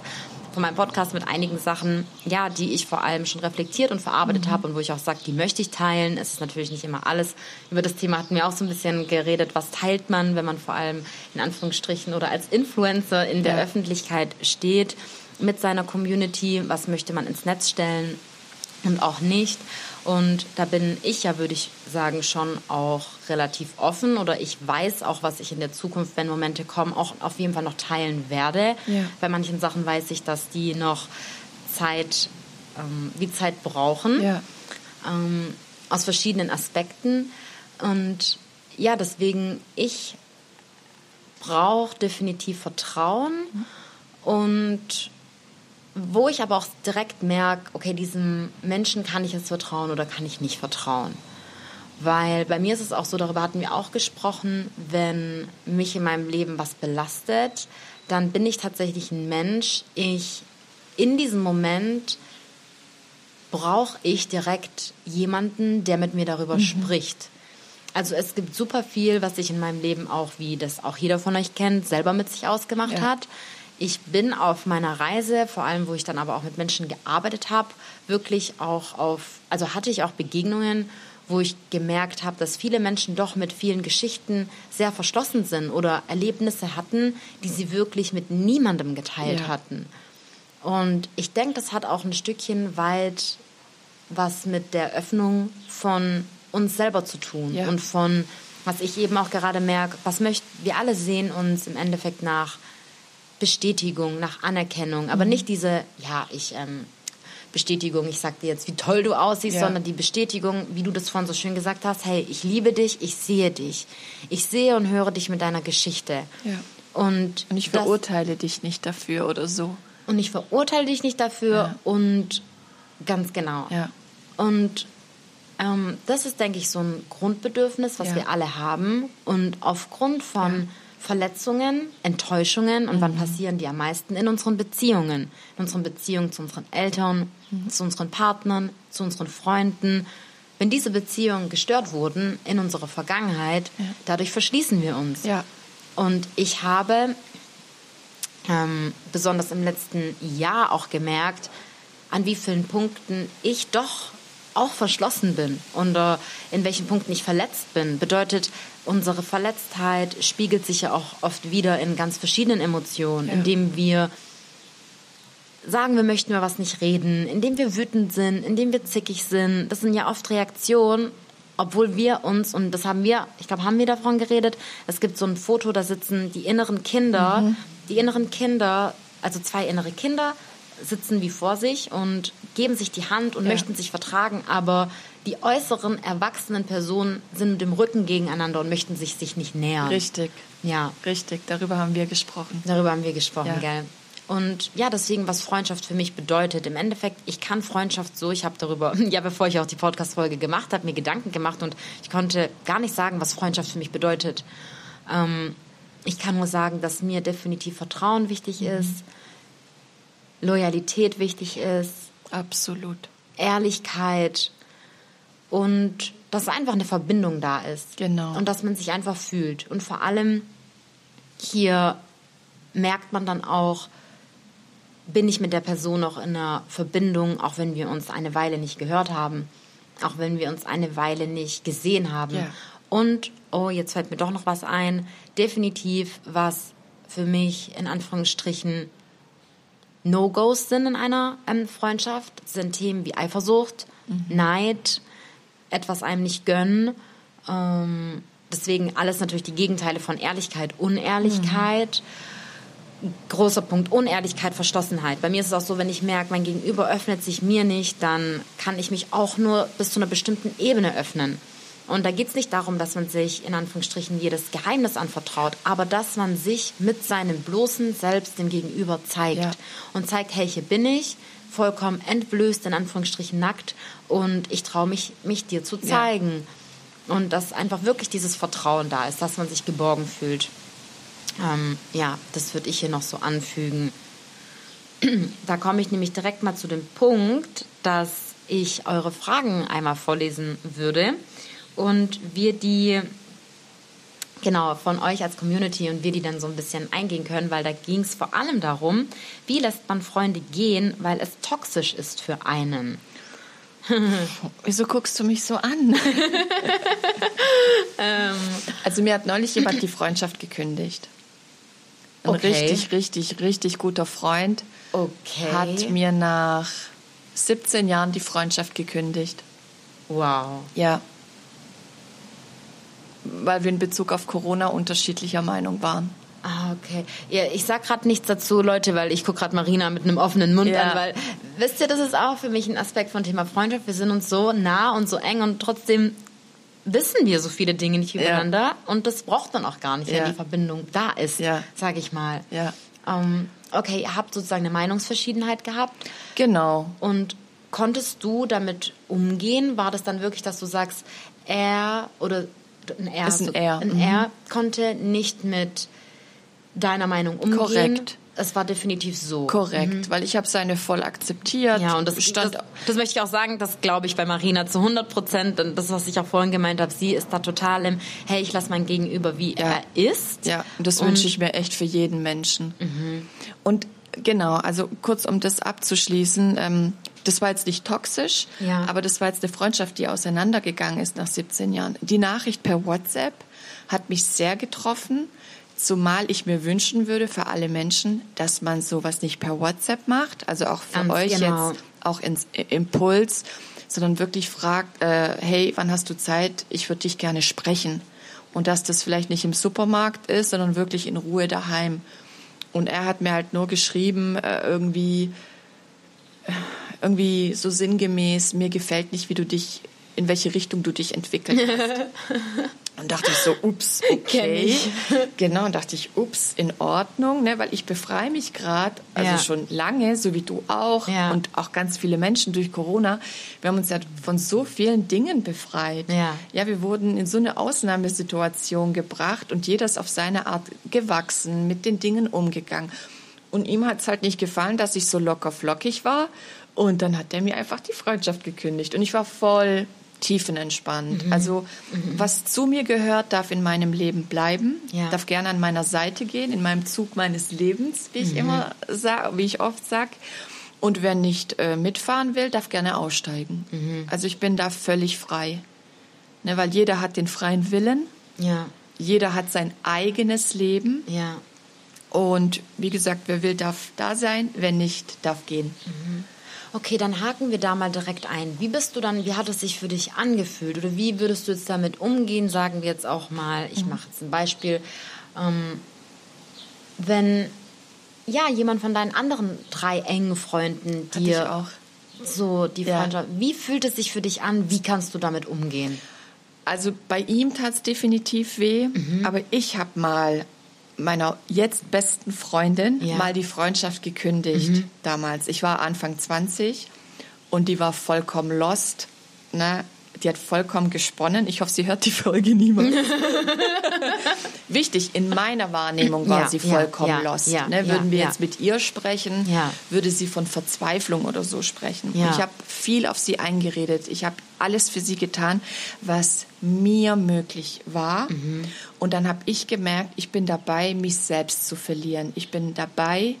S1: von meinem Podcast mit einigen Sachen, ja, die ich vor allem schon reflektiert und verarbeitet habe und wo ich auch sage, die möchte ich teilen. Es ist natürlich nicht immer alles. Über das Thema hatten wir auch so ein bisschen geredet, was teilt man, wenn man vor allem in Anführungsstrichen oder als Influencer in der
S2: Ja.
S1: Öffentlichkeit steht mit seiner Community, was möchte man ins Netz stellen und auch nicht. Und da bin ich ja, würde ich sagen, schon auch relativ offen oder ich weiß auch, was ich in der Zukunft, wenn Momente kommen, auch auf jeden Fall noch teilen werde.
S2: Ja.
S1: Bei manchen Sachen weiß ich, dass die noch Zeit, ähm, die Zeit brauchen
S2: Ja.
S1: ähm, aus verschiedenen Aspekten. Und ja, deswegen, ich brauche definitiv Vertrauen und wo ich aber auch direkt merke, okay, diesem Menschen kann ich jetzt vertrauen oder kann ich nicht vertrauen. Weil bei mir ist es auch so, darüber hatten wir auch gesprochen, wenn mich in meinem Leben was belastet, dann bin ich tatsächlich ein Mensch. Ich in diesem Moment brauche ich direkt jemanden, der mit mir darüber spricht. Also es gibt super viel, was ich in meinem Leben auch, wie das auch jeder von euch kennt, selber mit sich ausgemacht
S2: Ja.
S1: hat. Ich bin auf meiner Reise, vor allem wo ich dann aber auch mit Menschen gearbeitet habe, wirklich auch auf, also hatte ich auch Begegnungen, wo ich gemerkt habe, dass viele Menschen doch mit vielen Geschichten sehr verschlossen sind oder Erlebnisse hatten, die sie wirklich mit niemandem geteilt ja. hatten. Und ich denke, das hat auch ein Stückchen weit was mit der Öffnung von uns selber zu tun ja. und von, was ich eben auch gerade merke, was möchten, wir alle sehen uns im Endeffekt nach Bestätigung, nach Anerkennung, aber mhm. nicht diese, ja, ich, ähm, Bestätigung, ich sag dir jetzt, wie toll du aussiehst, ja. sondern die Bestätigung, wie du das vorhin so schön gesagt hast, hey, ich liebe dich, ich sehe dich. Ich sehe und höre dich mit deiner Geschichte.
S2: Ja. Und, und ich verurteile dich nicht dafür oder so.
S1: Und ich verurteile dich nicht dafür ja. und ganz genau.
S2: Ja.
S1: Und ähm, das ist, denke ich, so ein Grundbedürfnis, was wir alle haben. Und aufgrund von Verletzungen, Enttäuschungen und mhm. wann passieren die am meisten? In unseren Beziehungen. In unseren Beziehungen zu unseren Eltern, mhm. zu unseren Partnern, zu unseren Freunden. Wenn diese Beziehungen gestört wurden in unserer Vergangenheit, ja. dadurch verschließen wir uns.
S2: Ja.
S1: Und ich habe ähm, besonders im letzten Jahr auch gemerkt, an wie vielen Punkten ich doch auch verschlossen bin und äh, in welchen Punkten ich verletzt bin. Bedeutet, unsere Verletztheit spiegelt sich ja auch oft wieder in ganz verschiedenen Emotionen, ja. indem wir sagen, wir möchten über was nicht reden, indem wir wütend sind, indem wir zickig sind. Das sind ja oft Reaktionen, obwohl wir uns, und das haben wir, ich glaube, haben wir davon geredet, es gibt so ein Foto, da sitzen die inneren Kinder, mhm. die inneren Kinder, also zwei innere Kinder, sitzen wie vor sich und geben sich die Hand und ja. möchten sich vertragen, aber die äußeren erwachsenen Personen sind mit dem Rücken gegeneinander und möchten sich, sich nicht nähern.
S2: Richtig.
S1: Ja.
S2: Richtig, darüber haben wir gesprochen.
S1: Darüber haben wir gesprochen, ja. gell. Und ja, deswegen, was Freundschaft für mich bedeutet. Im Endeffekt, ich kann Freundschaft so, ich habe darüber, ja, bevor ich auch die Podcast-Folge gemacht habe, mir Gedanken gemacht und ich konnte gar nicht sagen, was Freundschaft für mich bedeutet. Ähm, ich kann nur sagen, dass mir definitiv Vertrauen wichtig mhm. ist, Loyalität wichtig ist.
S2: Absolut.
S1: Ehrlichkeit und dass einfach eine Verbindung da ist.
S2: Genau.
S1: Und dass man sich einfach fühlt. Und vor allem hier merkt man dann auch, bin ich mit der Person noch in einer Verbindung, auch wenn wir uns eine Weile nicht gehört haben, auch wenn wir uns eine Weile nicht gesehen haben. Ja. Und, oh, jetzt fällt mir doch noch was ein, definitiv was für mich in Anführungsstrichen No-Gos sind in einer ähm, Freundschaft, sind Themen wie Eifersucht, mhm. Neid, etwas einem nicht gönnen. Ähm, deswegen alles natürlich die Gegenteile von Ehrlichkeit, Unehrlichkeit. Mhm. Großer Punkt, Unehrlichkeit, Verschlossenheit. Bei mir ist es auch so, wenn ich merke, mein Gegenüber öffnet sich mir nicht, dann kann ich mich auch nur bis zu einer bestimmten Ebene öffnen. Und da geht es nicht darum, dass man sich in Anführungsstrichen jedes Geheimnis anvertraut, aber dass man sich mit seinem bloßen Selbst dem Gegenüber zeigt ja. und zeigt, hey, hier bin ich, vollkommen entblößt, in Anführungsstrichen nackt und ich traue mich, mich dir zu zeigen. Ja. Und dass einfach wirklich dieses Vertrauen da ist, dass man sich geborgen fühlt. Ähm, ja, das würde ich hier noch so anfügen. Da komme ich nämlich direkt mal zu dem Punkt, dass ich eure Fragen einmal vorlesen würde und wir die genau von euch als Community und wir die dann so ein bisschen eingehen können, weil da ging es vor allem darum, wie lässt man Freunde gehen, weil es toxisch ist für einen.
S2: Wieso guckst du mich so an? ähm, also mir hat neulich jemand die Freundschaft gekündigt. Ein okay. richtig, richtig, richtig guter Freund
S1: okay.
S2: hat mir nach 17 Jahren die Freundschaft gekündigt.
S1: Wow.
S2: Ja weil wir in Bezug auf Corona unterschiedlicher Meinung waren.
S1: Ah, okay. Ja, ich sag gerade nichts dazu, Leute, weil ich gucke gerade Marina mit einem offenen Mund ja. an, weil wisst ihr, das ist auch für mich ein Aspekt von Thema Freundschaft. Wir sind uns so nah und so eng und trotzdem wissen wir so viele Dinge nicht übereinander ja. und das braucht man auch gar nicht, wenn die Verbindung da ist, ja. sage ich mal.
S2: Ja.
S1: Ähm, okay, ihr habt sozusagen eine Meinungsverschiedenheit gehabt.
S2: Genau.
S1: Und konntest du damit umgehen? War das dann wirklich, dass du sagst, er oder ein R.
S2: Ist ein R.
S1: Ein mhm. R konnte nicht mit deiner Meinung umgehen.
S2: Korrekt.
S1: es war definitiv so.
S2: Korrekt, mhm. weil ich habe seine voll akzeptiert.
S1: Ja, und das, stand das, das möchte ich auch sagen, das glaube ich bei Marina zu 100 Prozent. Und das, was ich auch vorhin gemeint habe, sie ist da total im, hey, ich lasse mein Gegenüber, wie ja. er ist.
S2: Ja, und das wünsche ich mir echt für jeden Menschen. Mhm. Und genau, also kurz um das abzuschließen, ähm, das war jetzt nicht toxisch, ja. aber das war jetzt eine Freundschaft, die auseinandergegangen ist nach 17 Jahren. Die Nachricht per WhatsApp hat mich sehr getroffen, zumal ich mir wünschen würde für alle Menschen, dass man sowas nicht per WhatsApp macht, also auch für Ganz euch genau. jetzt auch ins Impuls, sondern wirklich fragt, äh, hey, wann hast du Zeit? Ich würde dich gerne sprechen. Und dass das vielleicht nicht im Supermarkt ist, sondern wirklich in Ruhe daheim. Und er hat mir halt nur geschrieben, äh, irgendwie, äh, irgendwie so sinngemäß, mir gefällt nicht, wie du dich, in welche Richtung du dich entwickelt hast. Und dachte ich so, ups, okay. Genau, und dachte ich, ups, in Ordnung, ne, weil ich befreie mich gerade, also ja. schon lange, so wie du auch ja. und auch ganz viele Menschen durch Corona. Wir haben uns ja von so vielen Dingen befreit. Ja. ja, wir wurden in so eine Ausnahmesituation gebracht und jeder ist auf seine Art gewachsen, mit den Dingen umgegangen. Und ihm hat es halt nicht gefallen, dass ich so locker flockig war. Und dann hat er mir einfach die Freundschaft gekündigt. Und ich war voll tiefenentspannt. Mhm. Also mhm. was zu mir gehört, darf in meinem Leben bleiben, ja. darf gerne an meiner Seite gehen, in meinem Zug meines Lebens, wie ich mhm. immer sage, wie ich oft sage. Und wer nicht äh, mitfahren will, darf gerne aussteigen. Mhm. Also ich bin da völlig frei. Ne, weil jeder hat den freien Willen. Ja. Jeder hat sein eigenes Leben. Ja. Und wie gesagt, wer will, darf da sein, wer nicht, darf gehen.
S1: Okay, dann haken wir da mal direkt ein. Wie bist du dann, wie hat es sich für dich angefühlt? Oder wie würdest du jetzt damit umgehen? Sagen wir jetzt auch mal, ich mhm. mache jetzt ein Beispiel. Ähm, wenn ja jemand von deinen anderen drei engen Freunden dir so die Freundschaft, ja. wie fühlt es sich für dich an? Wie kannst du damit umgehen?
S2: Also bei ihm tat es definitiv weh, mhm. aber ich habe mal meiner jetzt besten Freundin ja. mal die Freundschaft gekündigt mhm. damals. Ich war Anfang 20 und die war vollkommen lost. Ne? Die hat vollkommen gesponnen. Ich hoffe, sie hört die Folge niemals. Wichtig, in meiner Wahrnehmung war ja, sie vollkommen ja, lost. Ja, ne? Würden wir jetzt mit ihr sprechen, würde sie von Verzweiflung oder so sprechen. ich habe viel auf sie eingeredet. Ich habe alles für sie getan, was mir möglich war. Mhm. Und dann habe ich gemerkt, ich bin dabei, mich selbst zu verlieren. Ich bin dabei,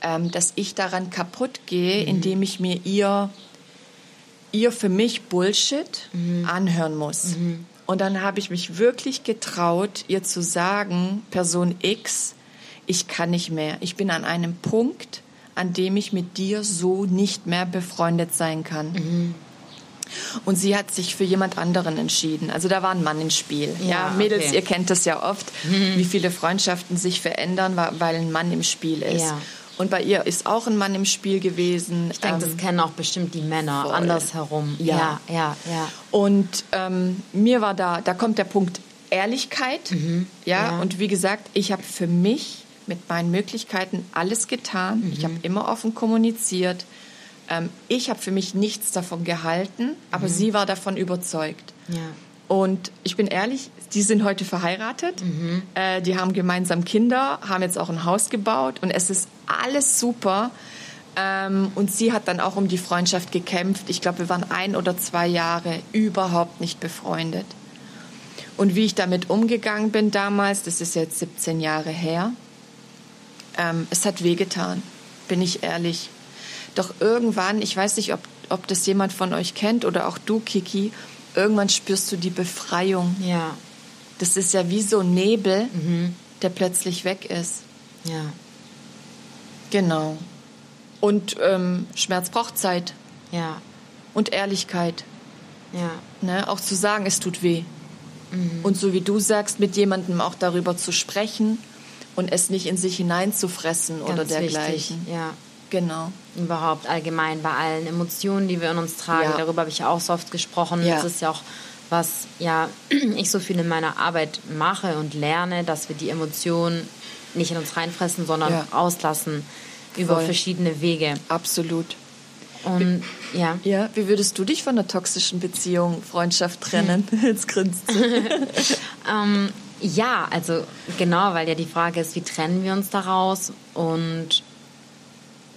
S2: ähm, dass ich daran kaputt gehe, mhm. indem ich mir ihr ihr für mich Bullshit mhm. anhören muss. Mhm. Und dann habe ich mich wirklich getraut, ihr zu sagen, Person X, ich kann nicht mehr. Ich bin an einem Punkt, an dem ich mit dir so nicht mehr befreundet sein kann. Mhm. Und sie hat sich für jemand anderen entschieden. Also da war ein Mann im Spiel. Ja, ja Mädels, okay. ihr kennt das ja oft, mhm. wie viele Freundschaften sich verändern, weil ein Mann im Spiel ist. Ja. Und bei ihr ist auch ein Mann im Spiel gewesen.
S1: Ich denke, ähm, das kennen auch bestimmt die Männer voll. andersherum.
S2: Ja, ja, ja. ja. Und ähm, mir war da, da kommt der Punkt Ehrlichkeit. Mhm. Ja? ja, und wie gesagt, ich habe für mich mit meinen Möglichkeiten alles getan. Mhm. Ich habe immer offen kommuniziert. Ähm, ich habe für mich nichts davon gehalten, aber mhm. sie war davon überzeugt. Ja. Und ich bin ehrlich, die sind heute verheiratet, mhm. äh, die haben gemeinsam Kinder, haben jetzt auch ein Haus gebaut und es ist alles super. Ähm, und sie hat dann auch um die Freundschaft gekämpft. Ich glaube, wir waren ein oder zwei Jahre überhaupt nicht befreundet. Und wie ich damit umgegangen bin damals, das ist jetzt 17 Jahre her, ähm, es hat wehgetan, bin ich ehrlich. Doch irgendwann, ich weiß nicht, ob, ob das jemand von euch kennt oder auch du, Kiki, irgendwann spürst du die Befreiung. Ja. Das ist ja wie so Nebel, mhm. der plötzlich weg ist. Ja. Genau. Und ähm, Schmerz braucht Zeit. Ja. Und Ehrlichkeit. Ja. Ne? Auch zu sagen, es tut weh. Mhm. Und so wie du sagst, mit jemandem auch darüber zu sprechen und es nicht in sich hineinzufressen Ganz oder dergleichen.
S1: Wichtig. Ja. Genau. Überhaupt allgemein bei allen Emotionen, die wir in uns tragen. Ja. Darüber habe ich auch so oft gesprochen. Ja. Das ist ja auch was ja ich so viel in meiner Arbeit mache und lerne, dass wir die Emotionen nicht in uns reinfressen, sondern ja. auslassen über Voll. verschiedene Wege.
S2: Absolut. Und wie, ja. Ja, wie würdest du dich von einer toxischen Beziehung, Freundschaft trennen? Jetzt grinst
S1: ähm, Ja, also genau, weil ja die Frage ist, wie trennen wir uns daraus? Und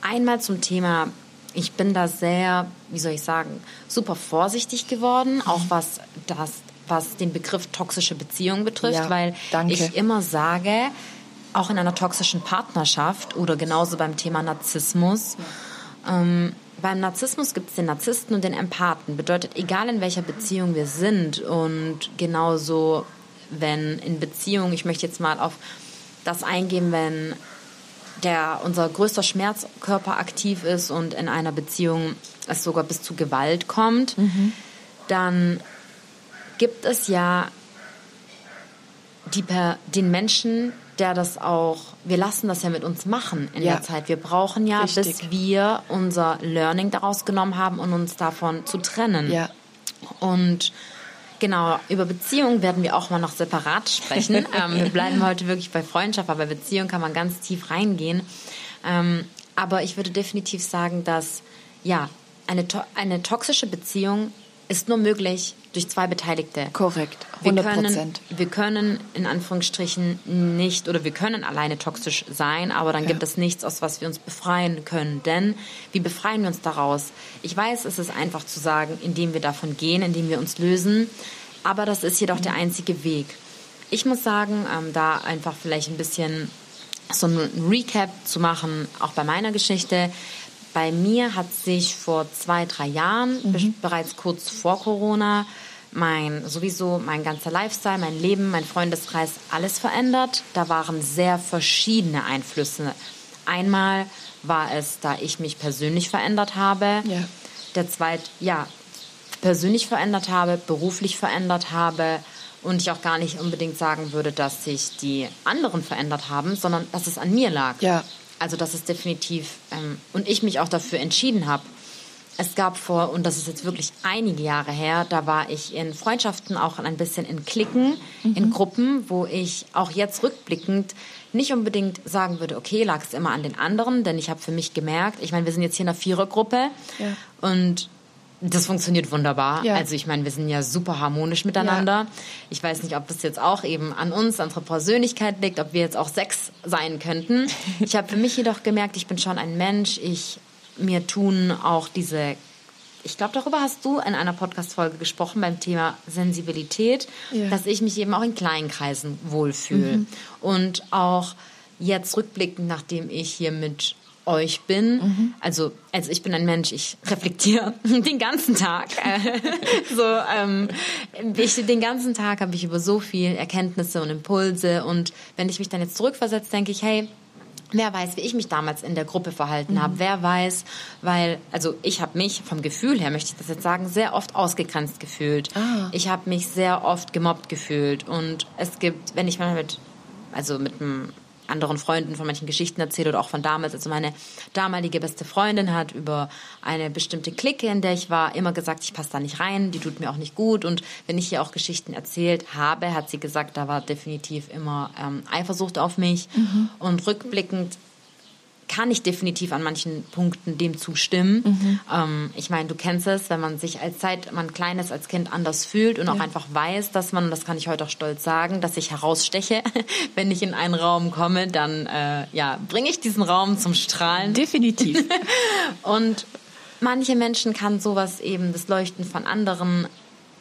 S1: einmal zum Thema, ich bin da sehr, wie soll ich sagen, super vorsichtig geworden, auch mhm. was das, was den Begriff toxische Beziehung betrifft, ja, weil danke. ich immer sage, auch in einer toxischen Partnerschaft oder genauso beim Thema Narzissmus, ja. ähm, beim Narzissmus gibt es den Narzissten und den Empathen. Bedeutet, egal in welcher Beziehung wir sind und genauso wenn in Beziehung, ich möchte jetzt mal auf das eingehen, wenn der unser größter Schmerzkörper aktiv ist und in einer Beziehung es sogar bis zu Gewalt kommt, mhm. dann gibt es ja die den Menschen, der das auch, wir lassen das ja mit uns machen in ja. der Zeit. Wir brauchen ja, Richtig. bis wir unser Learning daraus genommen haben und uns davon zu trennen. Ja. Und Genau, über Beziehungen werden wir auch mal noch separat sprechen. ähm, wir bleiben heute wirklich bei Freundschaft, aber bei Beziehung kann man ganz tief reingehen. Ähm, aber ich würde definitiv sagen, dass ja, eine, to eine toxische Beziehung ist nur möglich durch zwei Beteiligte.
S2: Korrekt,
S1: 100 wir können, wir können in Anführungsstrichen nicht oder wir können alleine toxisch sein, aber dann ja. gibt es nichts, aus was wir uns befreien können. Denn wie befreien wir uns daraus? Ich weiß, es ist einfach zu sagen, indem wir davon gehen, indem wir uns lösen, aber das ist jedoch der einzige Weg. Ich muss sagen, ähm, da einfach vielleicht ein bisschen so ein Recap zu machen, auch bei meiner Geschichte. Bei mir hat sich vor zwei, drei Jahren, mhm. bereits kurz vor Corona, mein sowieso mein ganzer Lifestyle, mein Leben, mein Freundeskreis, alles verändert. Da waren sehr verschiedene Einflüsse. Einmal war es, da ich mich persönlich verändert habe. Ja. Der zweite, ja, persönlich verändert habe, beruflich verändert habe und ich auch gar nicht unbedingt sagen würde, dass sich die anderen verändert haben, sondern dass es an mir lag. Ja. Also das ist definitiv ähm, und ich mich auch dafür entschieden habe. Es gab vor, und das ist jetzt wirklich einige Jahre her, da war ich in Freundschaften auch ein bisschen in Klicken, mhm. in Gruppen, wo ich auch jetzt rückblickend nicht unbedingt sagen würde, okay, lag es immer an den anderen, denn ich habe für mich gemerkt, ich meine, wir sind jetzt hier in einer Vierergruppe ja. und das funktioniert wunderbar. Ja. Also ich meine, wir sind ja super harmonisch miteinander. Ja. Ich weiß nicht, ob das jetzt auch eben an uns, an unserer Persönlichkeit liegt, ob wir jetzt auch sechs sein könnten. Ich habe für mich jedoch gemerkt, ich bin schon ein Mensch. Ich mir tun auch diese ich glaube, darüber hast du in einer Podcast-Folge gesprochen beim Thema Sensibilität, ja. dass ich mich eben auch in kleinen Kreisen wohlfühle. Mhm. Und auch jetzt rückblickend, nachdem ich hier mit euch bin. Mhm. Also, also ich bin ein Mensch, ich reflektiere den ganzen Tag. so, ähm, ich, den ganzen Tag habe ich über so viel Erkenntnisse und Impulse und wenn ich mich dann jetzt zurückversetze, denke ich, hey, Wer weiß, wie ich mich damals in der Gruppe verhalten mhm. habe. Wer weiß, weil, also ich habe mich vom Gefühl her, möchte ich das jetzt sagen, sehr oft ausgegrenzt gefühlt. Ah. Ich habe mich sehr oft gemobbt gefühlt. Und es gibt, wenn ich mal mit, also mit einem anderen Freunden von manchen Geschichten erzählt oder auch von damals. Also meine damalige beste Freundin hat über eine bestimmte Clique, in der ich war, immer gesagt, ich passe da nicht rein, die tut mir auch nicht gut. Und wenn ich ihr auch Geschichten erzählt habe, hat sie gesagt, da war definitiv immer ähm, Eifersucht auf mich. Mhm. Und rückblickend kann ich definitiv an manchen Punkten dem zustimmen. Mhm. Ähm, ich meine, du kennst es, wenn man sich als Zeit, man kleines als Kind anders fühlt und ja. auch einfach weiß, dass man, das kann ich heute auch stolz sagen, dass ich heraussteche, wenn ich in einen Raum komme, dann äh, ja, bringe ich diesen Raum zum Strahlen.
S2: Definitiv.
S1: und manche Menschen kann sowas eben, das Leuchten von anderen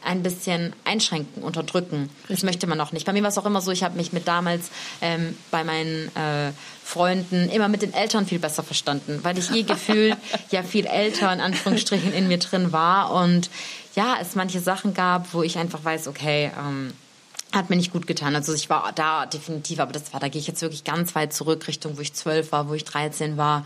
S1: ein bisschen einschränken, unterdrücken. Richtig. Das möchte man auch nicht. Bei mir war es auch immer so, ich habe mich mit damals ähm, bei meinen äh, Freunden immer mit den Eltern viel besser verstanden, weil ich je gefühlt ja viel älter in Anführungsstrichen in mir drin war und ja, es manche Sachen gab, wo ich einfach weiß, okay, ähm, hat mir nicht gut getan. Also ich war da definitiv, aber das war, da gehe ich jetzt wirklich ganz weit zurück, Richtung, wo ich zwölf war, wo ich 13 war,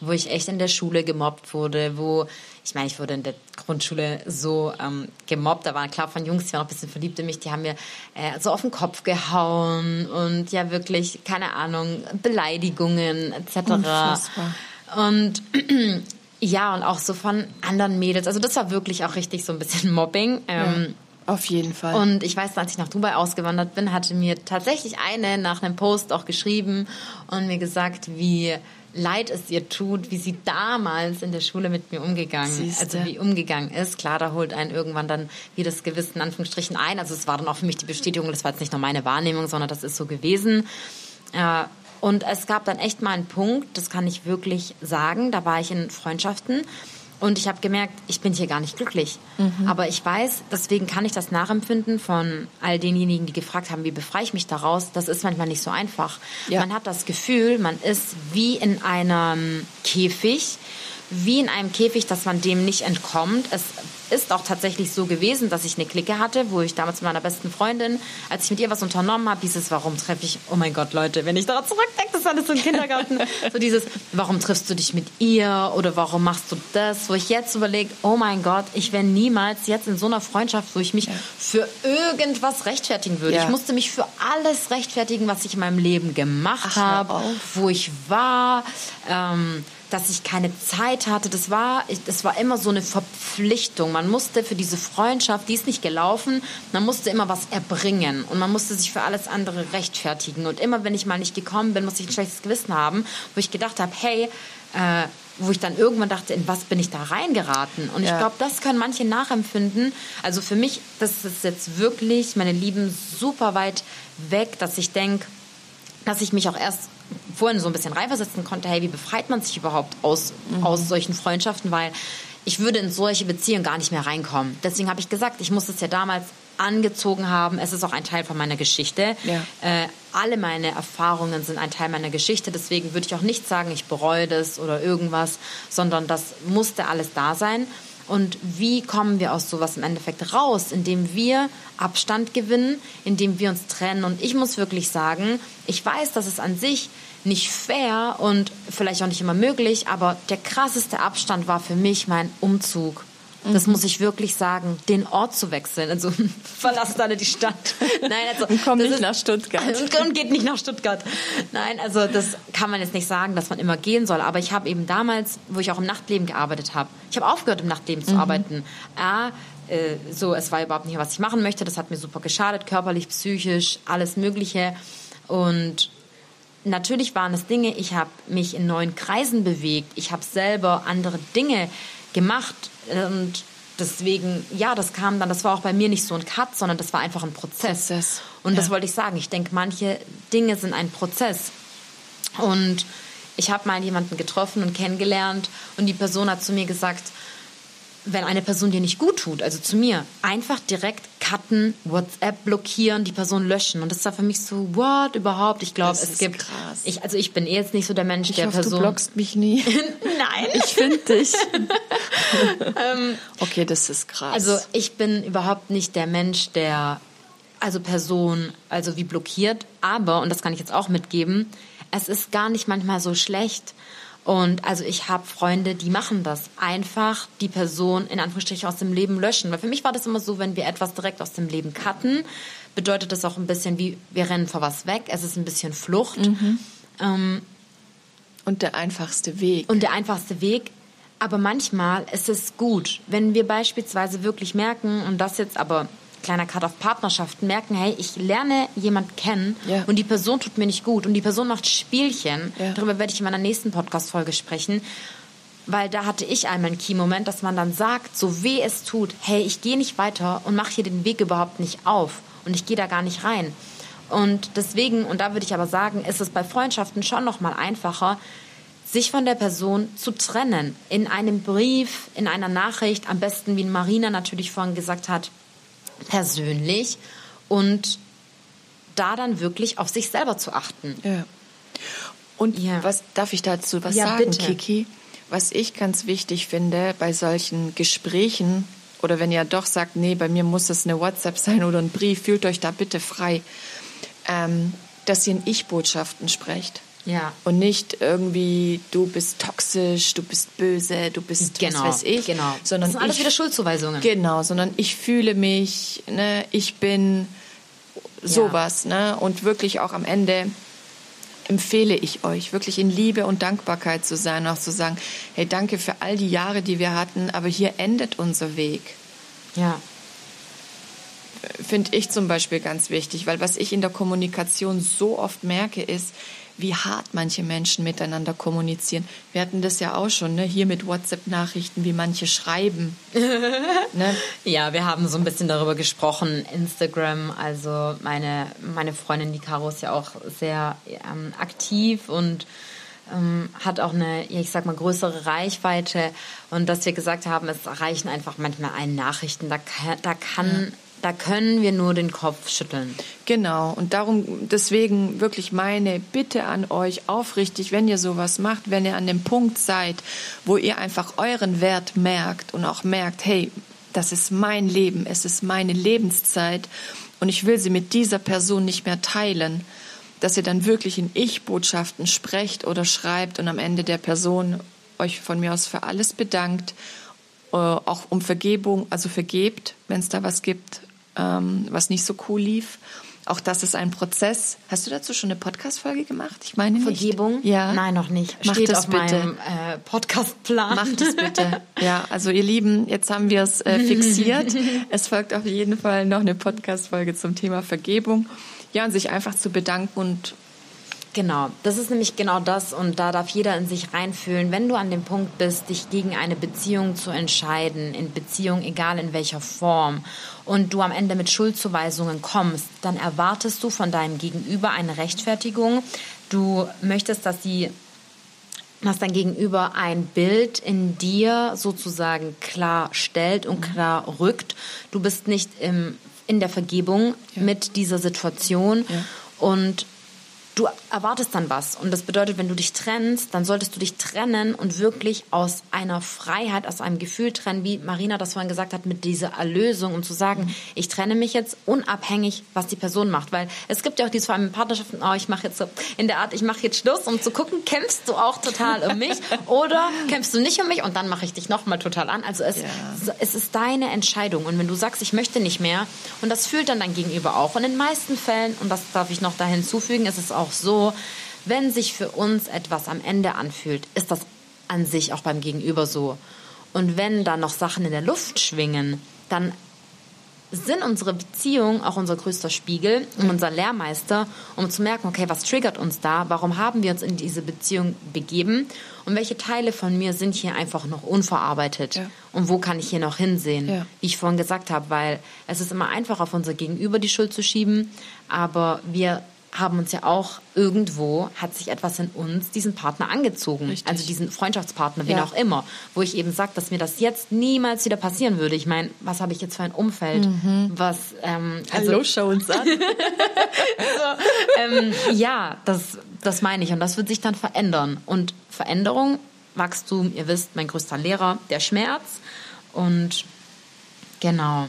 S1: wo ich echt in der Schule gemobbt wurde, wo ich meine, ich wurde in der Grundschule so ähm, gemobbt. Da waren klar von Jungs, die waren noch ein bisschen verliebt in mich, die haben mir äh, so auf den Kopf gehauen und ja wirklich, keine Ahnung, Beleidigungen etc. Unfassbar. Und ja, und auch so von anderen Mädels. Also das war wirklich auch richtig so ein bisschen Mobbing. Ähm, ja.
S2: Auf jeden Fall.
S1: Und ich weiß, als ich nach Dubai ausgewandert bin, hatte mir tatsächlich eine nach einem Post auch geschrieben und mir gesagt, wie leid es ihr tut, wie sie damals in der Schule mit mir umgegangen,
S2: Siehste.
S1: also wie umgegangen ist. Klar, da holt einen irgendwann dann wie das Gewissen in Anführungsstrichen ein. Also es war dann auch für mich die Bestätigung, das war jetzt nicht nur meine Wahrnehmung, sondern das ist so gewesen. Äh, und es gab dann echt mal einen Punkt, das kann ich wirklich sagen, da war ich in Freundschaften und ich habe gemerkt, ich bin hier gar nicht glücklich. Aber ich weiß, deswegen kann ich das nachempfinden von all denjenigen, die gefragt haben, wie befreie ich mich daraus. Das ist manchmal nicht so einfach.
S2: Ja.
S1: Man hat das Gefühl, man ist wie in einem Käfig, wie in einem Käfig, dass man dem nicht entkommt. Es ist auch tatsächlich so gewesen, dass ich eine Clique hatte, wo ich damals mit meiner besten Freundin, als ich mit ihr was unternommen habe, hieß es, warum treffe ich, oh mein Gott, Leute, wenn ich daran zurückdenke, das ist alles so im Kindergarten, so dieses, warum triffst du dich mit ihr oder warum machst du das, wo ich jetzt überlege, oh mein Gott, ich wäre niemals jetzt in so einer Freundschaft, wo ich mich für irgendwas rechtfertigen würde.
S2: Ja.
S1: Ich musste mich für alles rechtfertigen, was ich in meinem Leben gemacht habe, wo ich war, ähm, dass ich keine Zeit hatte. Das war, ich- das war immer so eine Verpflichtung. Man musste für diese Freundschaft, die ist nicht gelaufen, man musste immer was erbringen und man musste sich für alles andere rechtfertigen. Und immer, wenn ich mal nicht gekommen bin, musste ich ein schlechtes Gewissen haben, wo ich gedacht habe, hey, äh, wo ich dann irgendwann dachte, in was bin ich da reingeraten? Und ich
S2: Ja.
S1: glaube, das können manche nachempfinden. Also für mich, das ist jetzt wirklich, meine Lieben, super weit weg, dass ich denke, dass ich mich auch erst vorhin so ein bisschen reifer setzen konnte, hey, wie befreit man sich überhaupt aus, aus solchen Freundschaften, weil ich würde in solche Beziehungen gar nicht mehr reinkommen. Deswegen habe ich gesagt, ich muss es ja damals angezogen haben. Es ist auch ein Teil von meiner Geschichte.
S2: Ja.
S1: Äh, alle meine Erfahrungen sind ein Teil meiner Geschichte. Deswegen würde ich auch nicht sagen, ich bereue das oder irgendwas, sondern das musste alles da sein. Und wie kommen wir aus sowas im Endeffekt raus? Indem wir Abstand gewinnen, indem wir uns trennen. Und ich muss wirklich sagen, ich weiß, dass es an sich nicht fair und vielleicht auch nicht immer möglich, aber der krasseste Abstand war für mich mein Umzug. Das muss ich wirklich sagen, den Ort zu wechseln. Also verlasst alle die Stadt. Nein, also
S2: Und komm nicht nach Stuttgart.
S1: Und, geht nicht nach Stuttgart. Nein, also das kann man jetzt nicht sagen, dass man immer gehen soll. Aber ich habe eben damals, wo ich auch im Nachtleben gearbeitet habe, ich habe aufgehört im Nachtleben zu arbeiten. A, äh, so, es war überhaupt nicht, was ich machen möchte. Das hat mir super geschadet, körperlich, psychisch, alles Mögliche. Und natürlich waren es Dinge, ich habe mich in neuen Kreisen bewegt, ich habe selber andere Dinge gemacht und deswegen, ja, das kam dann, das war auch bei mir nicht so ein Cut, sondern das war einfach ein Prozess.
S2: Prozess,
S1: Und das
S2: ja.
S1: wollte ich sagen. Ich denke, manche Dinge sind ein Prozess. Und ich habe mal jemanden getroffen und kennengelernt und die Person hat zu mir gesagt, wenn eine Person dir nicht gut tut, also zu mir, einfach direkt cutten, WhatsApp blockieren, die Person löschen. Und das war für mich so, what überhaupt? Ich glaube, es
S2: ist
S1: gibt.
S2: krass.
S1: Ich, also ich bin eh jetzt nicht so der Mensch,
S2: Ich
S1: der
S2: hoffe,
S1: Person.
S2: du blockst mich nie.
S1: Nein.
S2: Ich finde dich. okay, das ist krass.
S1: Also ich bin überhaupt nicht der Mensch, der also Person also wie blockiert, aber und das kann ich jetzt auch mitgeben, es ist gar nicht manchmal so schlecht. Und also ich habe Freunde, die machen das. Einfach die Person in Anführungsstrichen aus dem Leben löschen. Weil für mich war das immer so, wenn wir etwas direkt aus dem Leben cutten, bedeutet das auch ein bisschen wie, wir rennen vor was weg. Es ist ein bisschen Flucht. Ähm,
S2: und der einfachste Weg.
S1: und der einfachste Weg. Aber manchmal ist es gut, wenn wir beispielsweise wirklich merken, und das jetzt aber kleiner Cut auf Partnerschaften, merken, hey, ich lerne jemand kennen
S2: Ja.
S1: und die Person tut mir nicht gut und die Person macht Spielchen.
S2: Ja.
S1: Darüber werde ich in meiner nächsten Podcast-Folge sprechen. Weil da hatte ich einmal einen Key-Moment, dass man dann sagt, so weh es tut, hey, ich gehe nicht weiter und mache hier den Weg überhaupt nicht auf und ich gehe da gar nicht rein. Und deswegen, und da würde ich aber sagen, ist es bei Freundschaften schon noch mal einfacher, sich von der Person zu trennen. In einem Brief, in einer Nachricht, am besten, wie Marina natürlich vorhin gesagt hat, persönlich und da dann wirklich auf sich selber zu achten.
S2: Ja. Und
S1: Ja.
S2: was darf ich dazu was
S1: Ja,
S2: sagen,
S1: bitte.
S2: Kiki? Was ich ganz wichtig finde bei solchen Gesprächen oder wenn ihr doch sagt, nee, bei mir muss es eine WhatsApp sein oder ein Brief, fühlt euch da bitte frei, ähm, dass ihr in Ich-Botschaften sprecht.
S1: Ja.
S2: Und nicht irgendwie, du bist toxisch, du bist böse, du bist
S1: Genau,
S2: was weiß ich.
S1: genau.
S2: Sondern
S1: das sind alles
S2: ich,
S1: wieder Schuldzuweisungen.
S2: Genau, sondern ich fühle mich, ne, ich bin sowas, ne? Und wirklich auch am Ende empfehle ich euch, wirklich in Liebe und Dankbarkeit zu sein, auch zu sagen, hey, danke für all die Jahre, die wir hatten, aber hier endet unser Weg.
S1: Ja.
S2: finde ich zum Beispiel ganz wichtig, weil was ich in der Kommunikation so oft merke, ist, wie hart manche Menschen miteinander kommunizieren. Wir hatten das ja auch schon, ne? hier mit WhatsApp-Nachrichten, wie manche schreiben.
S1: ne? Ja, wir haben so ein bisschen darüber gesprochen. Instagram, also meine, meine Freundin, die Caro, ist ja auch sehr ähm, aktiv und ähm, hat auch eine, ich sag mal, größere Reichweite. Und dass wir gesagt haben, es reichen einfach manchmal ein Nachrichten. Da kann, da kann ja da können wir nur den Kopf schütteln.
S2: Genau. Und darum, deswegen wirklich meine Bitte an euch aufrichtig, wenn ihr sowas macht, wenn ihr an dem Punkt seid, wo ihr einfach euren Wert merkt und auch merkt, hey, das ist mein Leben, es ist meine Lebenszeit und ich will sie mit dieser Person nicht mehr teilen, dass ihr dann wirklich in Ich-Botschaften sprecht oder schreibt und am Ende der Person euch von mir aus für alles bedankt, äh, auch um Vergebung, also vergebt, wenn es da was gibt, ähm, was nicht so cool lief. Auch das ist ein Prozess. Hast du dazu schon eine Podcast-Folge gemacht? Ich meine
S1: nicht. Vergebung?
S2: Ja.
S1: Nein, noch nicht.
S2: Mach Steht das auf bitte. meinem
S1: äh, Podcast-Plan.
S2: Mach das bitte. Ja, also ihr Lieben, jetzt haben wir es äh, fixiert. es folgt auf jeden Fall noch eine Podcast-Folge zum Thema Vergebung. Ja, und sich einfach zu bedanken und
S1: Genau, das ist nämlich genau das und da darf jeder in sich reinfühlen. Wenn du an dem Punkt bist, dich gegen eine Beziehung zu entscheiden, in Beziehung egal in welcher Form, und du am Ende mit Schuldzuweisungen kommst, dann erwartest du von deinem Gegenüber eine Rechtfertigung. Du möchtest, dass die dass dein Gegenüber ein Bild in dir sozusagen klar stellt und klar rückt. Du bist nicht im, in der Vergebung ja. mit dieser Situation ja. und du erwartest dann was. Und das bedeutet, wenn du dich trennst, dann solltest du dich trennen und wirklich aus einer Freiheit, aus einem Gefühl trennen, wie Marina das vorhin gesagt hat, mit dieser Erlösung, um zu sagen, ich trenne mich jetzt unabhängig, was die Person macht. Weil es gibt ja auch dieses vor allem in Partnerschaften, oh, ich mache jetzt so in der Art, ich mache jetzt Schluss, um zu gucken, kämpfst du auch total um mich oder kämpfst du nicht um mich und dann mache ich dich nochmal total an. Also es, ja. es ist deine Entscheidung. Und wenn du sagst, ich möchte nicht mehr und das fühlt dann dein Gegenüber auch. Und in den meisten Fällen, und das darf ich noch da hinzufügen, ist es auch so, wenn sich für uns etwas am Ende anfühlt, ist das an sich auch beim Gegenüber so. Und wenn da noch Sachen in der Luft schwingen, dann sind unsere Beziehungen auch unser größter Spiegel und unser Lehrmeister, um zu merken, okay, was triggert uns da? Warum haben wir uns in diese Beziehung begeben? Und welche Teile von mir sind hier einfach noch unverarbeitet? Ja. Und wo kann ich hier noch hinsehen? Ja. Wie ich vorhin gesagt habe, weil es ist immer einfach, auf unser Gegenüber die Schuld zu schieben, aber wir haben uns ja auch irgendwo, hat sich etwas in uns diesen Partner angezogen. Richtig. Also diesen Freundschaftspartner, wen ja. auch immer. Wo ich eben sage, dass mir das jetzt niemals wieder passieren würde. Ich meine, was habe ich jetzt für ein Umfeld? Mhm. Was, ähm,
S2: also, Hallo, schau uns an.
S1: so, ähm, ja, das, das meine ich. Und das wird sich dann verändern. Und Veränderung, Wachstum, ihr wisst, mein größter Lehrer, der Schmerz. Und genau.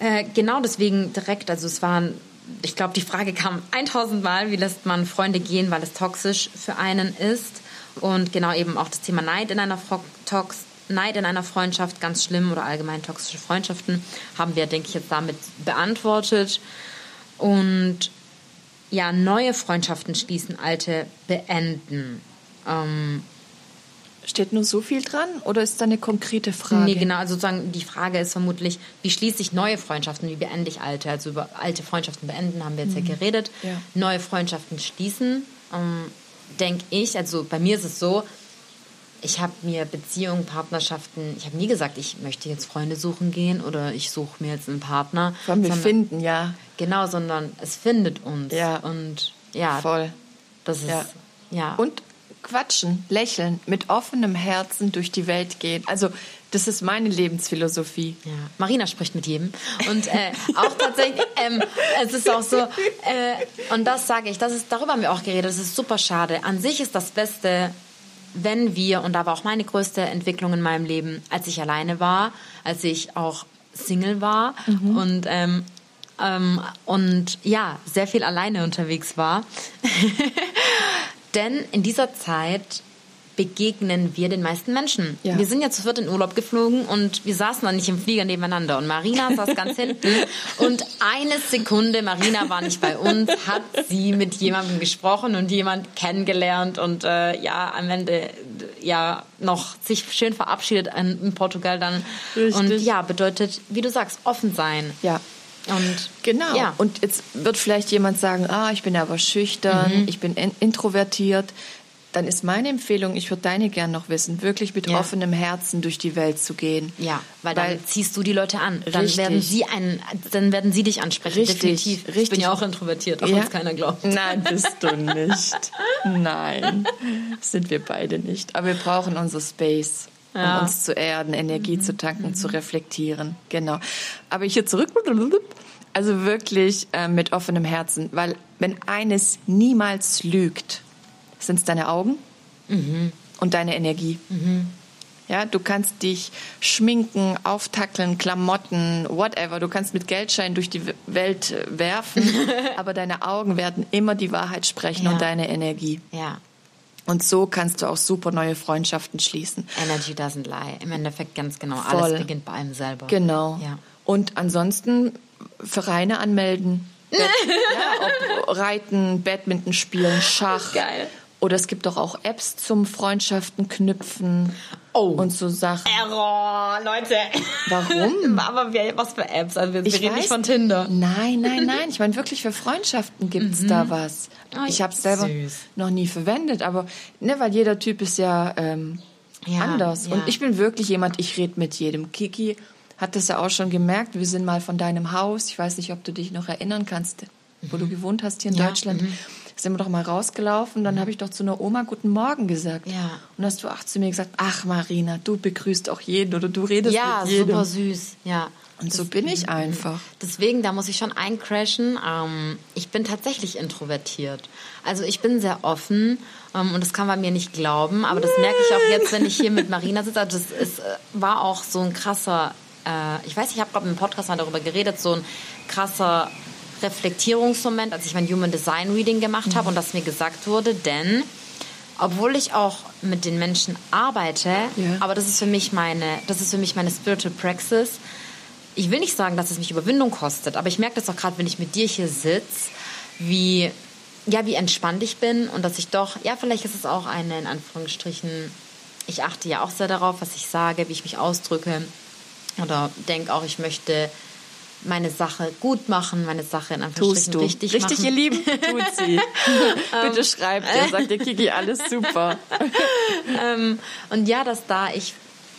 S1: Äh, genau deswegen direkt, also es waren ich glaube, die Frage kam 1000 Mal, wie lässt man Freunde gehen, weil es toxisch für einen ist. Und genau eben auch das Thema Neid in einer, Tox Neid in einer Freundschaft, ganz schlimm oder allgemein toxische Freundschaften, haben wir, denke ich, jetzt damit beantwortet. Und ja, neue Freundschaften schließen, alte beenden. Ähm,
S2: Steht nur so viel dran oder ist da eine konkrete Frage? Nee,
S1: genau. Also sozusagen die Frage ist vermutlich, wie schließe ich neue Freundschaften, wie beende ich alte? Also über alte Freundschaften beenden haben wir jetzt mhm. ja geredet. Ja. Neue Freundschaften schließen, ähm, denke ich. Also bei mir ist es so, ich habe mir Beziehungen, Partnerschaften, ich habe nie gesagt, ich möchte jetzt Freunde suchen gehen oder ich suche mir jetzt einen Partner.
S2: Von wir finden, ja.
S1: Genau, sondern es findet uns.
S2: Ja.
S1: Und ja.
S2: Voll.
S1: Das ist, ja. ja.
S2: Und quatschen, lächeln, mit offenem Herzen durch die Welt gehen. Also das ist meine Lebensphilosophie.
S1: Ja. Marina spricht mit jedem. Und äh, auch tatsächlich, ähm, es ist auch so, äh, und das sage ich, das ist, darüber haben wir auch geredet, das ist super schade. An sich ist das Beste, wenn wir, und da war auch meine größte Entwicklung in meinem Leben, als ich alleine war, als ich auch Single war mhm. und ähm, ähm, und ja, sehr viel alleine unterwegs war. Denn in dieser Zeit begegnen wir den meisten Menschen. Ja. Wir sind ja zu viert in Urlaub geflogen und wir saßen dann nicht im Flieger nebeneinander. Und Marina saß ganz hinten und eine Sekunde, Marina war nicht bei uns, hat sie mit jemandem gesprochen und jemand kennengelernt und äh, ja, am Ende ja noch sich schön verabschiedet in, in Portugal dann.
S2: Richtig.
S1: Und ja, bedeutet, wie du sagst, offen sein.
S2: Ja.
S1: Und
S2: Genau.
S1: Ja.
S2: Und jetzt wird vielleicht jemand sagen, ah, ich bin aber schüchtern,
S1: Mhm.
S2: ich bin in- introvertiert. Dann ist meine Empfehlung, ich würde deine gern noch wissen, wirklich mit
S1: Ja.
S2: offenem Herzen durch die Welt zu gehen.
S1: Ja, weil dann ziehst du die Leute an. Dann
S2: Richtig.
S1: werden sie einen, dann werden sie dich ansprechen.
S2: Richtig,
S1: definitiv. Ich bin
S2: richtig.
S1: ja auch introvertiert, auch wenn es keiner glaubt.
S2: Nein, bist du nicht. Nein, sind wir beide nicht. Aber wir brauchen unser Space,
S1: Ja. Mhm.
S2: uns zu erden, Energie zu tanken, zu reflektieren. Genau. Aber hier zurück. Also wirklich äh, mit offenem Herzen, weil wenn eines niemals lügt, sind es deine Augen
S1: Mhm.
S2: und deine Energie. Ja, du kannst dich schminken, auftackeln, Klamotten, whatever. Du kannst mit Geldscheinen durch die Welt äh, werfen, aber deine Augen werden immer die Wahrheit sprechen
S1: Ja.
S2: und deine Energie.
S1: Ja,
S2: Und so kannst du auch super neue Freundschaften schließen.
S1: Energy doesn't lie. Im Endeffekt ganz genau.
S2: Voll.
S1: Alles beginnt bei einem selber.
S2: Genau.
S1: Ja.
S2: Und ansonsten Vereine anmelden. Bad, ja, ob Reiten, Badminton spielen, Schach.
S1: Geil.
S2: Oder es gibt doch auch Apps zum Freundschaften knüpfen
S1: Oh.
S2: und so Sachen.
S1: Error, Leute.
S2: Warum?
S1: Aber wir, was für Apps? Also wir, wir
S2: Ich
S1: reden nicht
S2: weiß-
S1: von Tinder.
S2: Nein, nein, nein. Ich meine, wirklich für Freundschaften gibt's da was.
S1: Oh,
S2: ich habe es selber
S1: süß.
S2: noch nie verwendet, aber ne, weil jeder Typ ist ja, ähm,
S1: Ja,
S2: anders.
S1: ja.
S2: Und ich bin wirklich jemand, ich rede mit jedem. Kiki hat das ja auch schon gemerkt. Wir sind mal von deinem Haus, ich weiß nicht, ob du dich noch erinnern kannst, wo du gewohnt hast hier in
S1: Ja,
S2: Deutschland. Sind wir doch mal rausgelaufen, dann habe ich doch zu einer Oma Guten Morgen gesagt.
S1: Ja.
S2: Und hast du auch zu mir gesagt, ach Marina, du begrüßt auch jeden oder du redest
S1: Ja,
S2: mit jedem.
S1: super süß. Ja.
S2: Und so bin ich einfach.
S1: Deswegen, da muss ich schon eincrashen. Ähm, ich bin tatsächlich introvertiert. Also ich bin sehr offen ähm, und das kann man mir nicht glauben. Aber das merke ich auch jetzt, wenn ich hier mit Marina sitze. Also das ist, äh, war auch so ein krasser, äh, ich weiß, ich habe gerade im Podcast mal darüber geredet, so ein krasser Reflektierungsmoment, als ich mein Human Design Reading gemacht habe und das mir gesagt wurde, denn obwohl ich auch mit den Menschen arbeite,
S2: Ja.
S1: aber das ist für mich meine, das ist für mich meine Spiritual Praxis. Ich will nicht sagen, dass es mich Überwindung kostet, aber ich merke das auch gerade, wenn ich mit dir hier sitze, wie ja, wie entspannt ich bin und dass ich doch, ja, vielleicht ist es auch eine in Anführungsstrichen. Ich achte ja auch sehr darauf, was ich sage, wie ich mich ausdrücke oder denke auch, ich möchte meine Sache gut machen, meine Sache in Anführungsstrichen
S2: Tust du.
S1: richtig,
S2: Richtig,
S1: machen.
S2: ihr Lieben, tut sie. Bitte schreibt ihr, sagt ihr Kiki, alles super.
S1: Ähm, und ja, dass da ich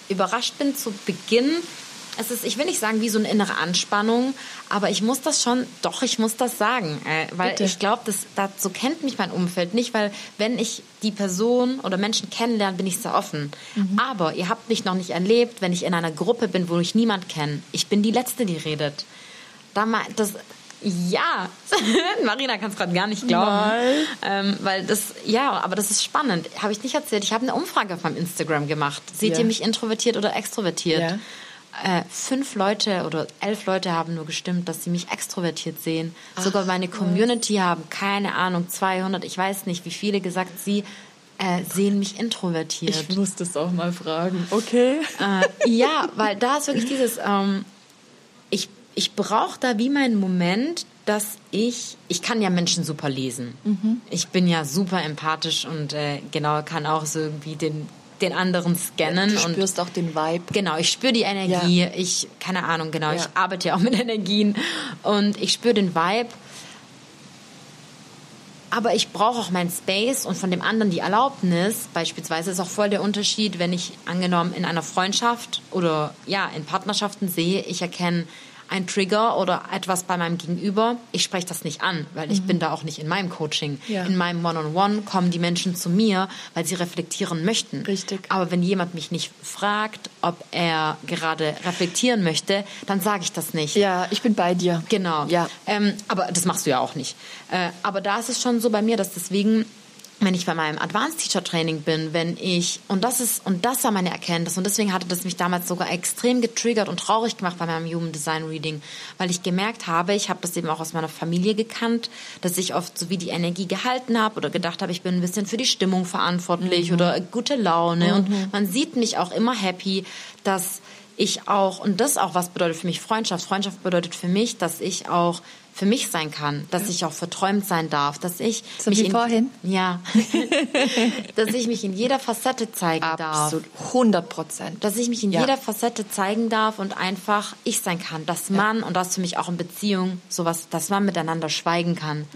S1: überrascht bin zu Beginn. Es ist, ich will nicht sagen wie so eine innere Anspannung, aber ich muss das schon, doch, ich muss das sagen, äh, weil
S2: Bitte.
S1: ich glaube, das, das, so kennt mich mein Umfeld nicht, weil wenn ich die Person oder Menschen kennenlerne, bin ich sehr offen. Aber ihr habt mich noch nicht erlebt, wenn ich in einer Gruppe bin, wo ich niemand kenne. Ich bin die Letzte, die redet. Da mal, das, ja, Marina kann es gerade gar nicht glauben. Ähm, weil das, ja, aber das ist spannend. Habe ich nicht erzählt. Ich habe eine Umfrage auf meinem Instagram gemacht. Seht
S2: Ja.
S1: ihr mich introvertiert oder extrovertiert?
S2: Ja.
S1: Äh, fünf Leute oder elf Leute haben nur gestimmt, dass sie mich extrovertiert sehen. Sogar meine Community haben, keine Ahnung, 200, ich weiß nicht, wie viele gesagt, sie äh, sehen mich introvertiert.
S2: Ich muss das auch mal fragen. Okay.
S1: Äh, ja, weil da ist wirklich dieses, ähm, ich, ich brauche da wie meinen Moment, dass ich, ich kann ja Menschen super lesen.
S2: Mhm.
S1: Ich bin ja super empathisch und äh, genau kann auch so irgendwie den, den anderen scannen.
S2: Du
S1: und
S2: spürst auch den Vibe.
S1: Genau, ich spüre die Energie. Ich, keine Ahnung, genau,
S2: Ja.
S1: ich arbeite ja auch mit Energien und ich spüre den Vibe. Aber ich brauche auch meinen Space und von dem anderen die Erlaubnis. Beispielsweise ist auch voll der Unterschied, wenn ich angenommen in einer Freundschaft oder ja in Partnerschaften sehe, ich erkenne ein Trigger oder etwas bei meinem Gegenüber. Ich spreche das nicht an, weil ich bin da auch nicht in meinem Coaching.
S2: Ja.
S1: In meinem One-on-One kommen die Menschen zu mir, weil sie reflektieren möchten.
S2: Richtig.
S1: Aber wenn jemand mich nicht fragt, ob er gerade reflektieren möchte, dann sage ich das nicht.
S2: Ja, ich bin bei dir.
S1: Genau.
S2: Ja.
S1: Ähm, aber das machst du ja auch nicht. Äh, aber da ist es schon so bei mir, dass deswegen, wenn ich bei meinem Advanced Teacher Training bin, wenn ich, und das ist, und das war meine Erkenntnis, und deswegen hatte das mich damals sogar extrem getriggert und traurig gemacht bei meinem Human Design Reading, weil ich gemerkt habe, ich habe das eben auch aus meiner Familie gekannt, dass ich oft so wie die Energie gehalten habe oder gedacht habe, ich bin ein bisschen für die Stimmung verantwortlich oder gute Laune. Und man sieht mich auch immer happy, dass ich auch, und das auch, was bedeutet für mich Freundschaft? Freundschaft bedeutet für mich, dass ich auch für mich sein kann, dass ja. ich auch verträumt sein darf, dass ich
S2: so mich wie in, vorhin.
S1: Ja, dass ich mich in jeder Facette zeigen
S2: Absolut.
S1: darf.
S2: Absolut, 100 Prozent.
S1: Dass ich mich in ja. jeder Facette zeigen darf und einfach ich sein kann, dass man, ja. und das für mich auch in Beziehung, sowas, dass man miteinander schweigen kann,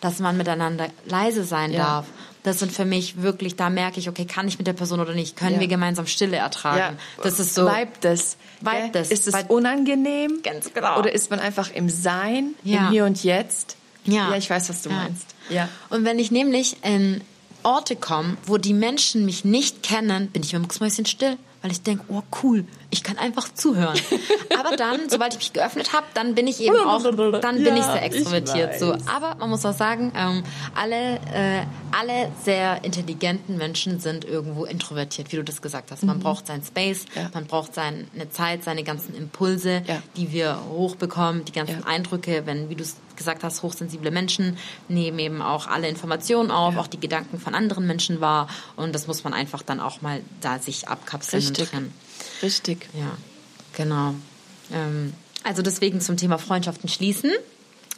S1: dass man miteinander leise sein darf das sind für mich wirklich, da merke ich, okay, kann ich mit der Person oder nicht? Können ja. wir gemeinsam Stille ertragen? Ja.
S2: Das ist so. Weibt es? Weibt es? Ist es unangenehm?
S1: Ganz genau.
S2: Oder ist man einfach im Sein, ja. im Hier und Jetzt? Ja. Ja, ich weiß, was du meinst.
S1: Ja. Und wenn ich nämlich in Orte komme, wo die Menschen mich nicht kennen, bin ich immer ein bisschen still weil ich denke, oh cool, ich kann einfach zuhören. Aber dann, sobald ich mich geöffnet habe, dann bin ich eben auch, dann bin ja, ich sehr extrovertiert. Ich so. Aber man muss auch sagen, ähm, alle, äh, alle sehr intelligenten Menschen sind irgendwo introvertiert, wie du das gesagt hast. Man mhm. braucht seinen Space, ja. man braucht seine Zeit, seine ganzen Impulse, ja. die wir hochbekommen, die ganzen Eindrücke, wenn, wie du es gesagt hast, hochsensible Menschen nehmen eben auch alle Informationen auf, auch die Gedanken von anderen Menschen wahr. Und das muss man einfach dann auch mal da sich abkapseln
S2: Richtig.
S1: und trennen.
S2: Richtig.
S1: Ja, genau. Ähm, also deswegen zum Thema Freundschaften schließen,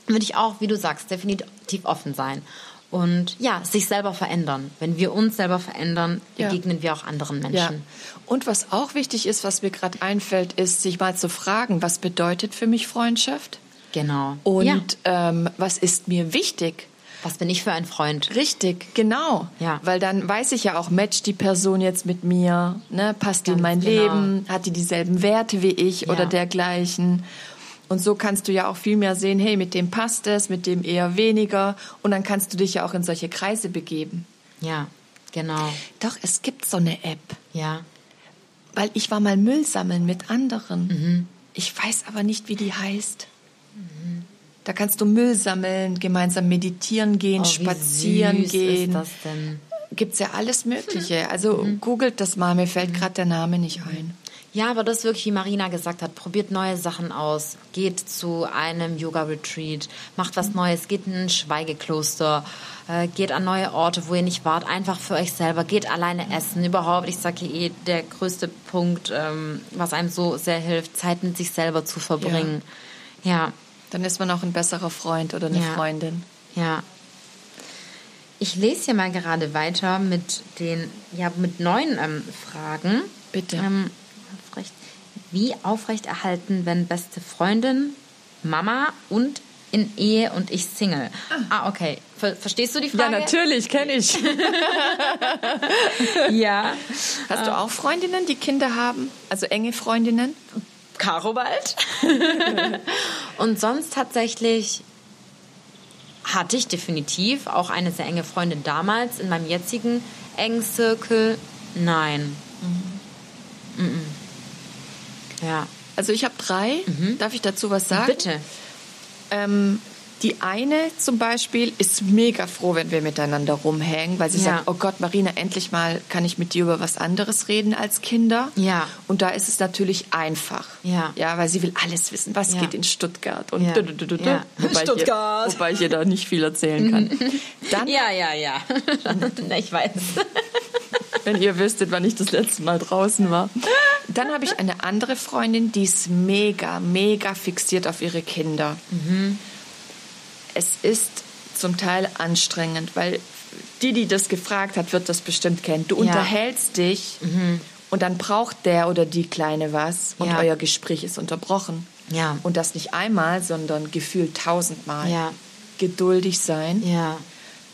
S1: würde ich auch, wie du sagst, definitiv offen sein. Und ja, sich selber verändern. Wenn wir uns selber verändern, begegnen ja. wir auch anderen Menschen. Ja.
S2: Und was auch wichtig ist, was mir gerade einfällt, ist, sich mal zu fragen, was bedeutet für mich Freundschaft?
S1: Genau.
S2: Und ja. ähm, was ist mir wichtig?
S1: Was bin ich für ein Freund?
S2: Richtig, genau. Ja. Weil dann weiß ich ja auch, matcht die Person jetzt mit mir, ne? passt die in mein genau. Leben, hat die dieselben Werte wie ich ja. oder dergleichen. Und so kannst du ja auch viel mehr sehen, hey, mit dem passt es, mit dem eher weniger. Und dann kannst du dich ja auch in solche Kreise begeben.
S1: Ja, genau.
S2: Doch, es gibt so eine App.
S1: Ja.
S2: Weil ich war mal Müll sammeln mit anderen. Mhm. Ich weiß aber nicht, wie die heißt. Da kannst du Müll sammeln, gemeinsam meditieren gehen, oh, spazieren gehen. Ist das denn? Gibt's ja alles Mögliche. Also mhm. googelt das mal, mir fällt mhm. gerade der Name nicht ein.
S1: Ja, aber das wirklich, wie Marina gesagt hat, probiert neue Sachen aus, geht zu einem Yoga-Retreat, macht was Neues, geht in ein Schweigekloster, äh, geht an neue Orte, wo ihr nicht wart, einfach für euch selber, geht alleine essen. Überhaupt, ich sage eh, der größte Punkt, ähm, was einem so sehr hilft, Zeit mit sich selber zu verbringen. Ja. ja.
S2: Dann ist man auch ein besserer Freund oder eine ja. Freundin.
S1: Ja. Ich lese hier mal gerade weiter mit den, ja, mit neuen ähm, Fragen.
S2: Bitte. Ähm,
S1: aufrecht. Wie aufrechterhalten, wenn beste Freundin, Mama und in Ehe und ich Single? Ah, ah okay. Ver verstehst du die Frage?
S2: Ja, natürlich, kenne ich.
S1: ja.
S2: Hast du auch Freundinnen, die Kinder haben? Also enge Freundinnen?
S1: Caro bald. und sonst tatsächlich hatte ich definitiv auch eine sehr enge Freundin damals in meinem jetzigen engen Circle. Nein. Mhm. Mhm.
S2: Ja. Also ich habe drei. Mhm. Darf ich dazu was sagen?
S1: Bitte.
S2: Ähm, die eine zum Beispiel ist mega froh, wenn wir miteinander rumhängen, weil sie ja. sagt, oh Gott, Marina, endlich mal kann ich mit dir über was anderes reden als Kinder.
S1: Ja.
S2: Und da ist es natürlich einfach.
S1: Ja.
S2: Ja, weil sie will alles wissen, was
S1: ja.
S2: geht in Stuttgart. Und
S1: ja.
S2: du, du, du,
S1: ja.
S2: wobei,
S1: Stuttgart.
S2: Ich, wobei ich ihr da nicht viel erzählen kann.
S1: Dann, ja, ja, ja. ich weiß.
S2: wenn ihr wüsstet, wann ich das letzte Mal draußen war. Dann habe ich eine andere Freundin, die ist mega, mega fixiert auf ihre Kinder. Mhm. Es ist zum Teil anstrengend, weil die, die das gefragt hat, wird das bestimmt kennen. Du ja. unterhältst dich mhm. und dann braucht der oder die Kleine was und ja. euer Gespräch ist unterbrochen.
S1: Ja.
S2: Und das nicht einmal, sondern gefühlt tausendmal.
S1: Ja.
S2: Geduldig sein.
S1: Ja.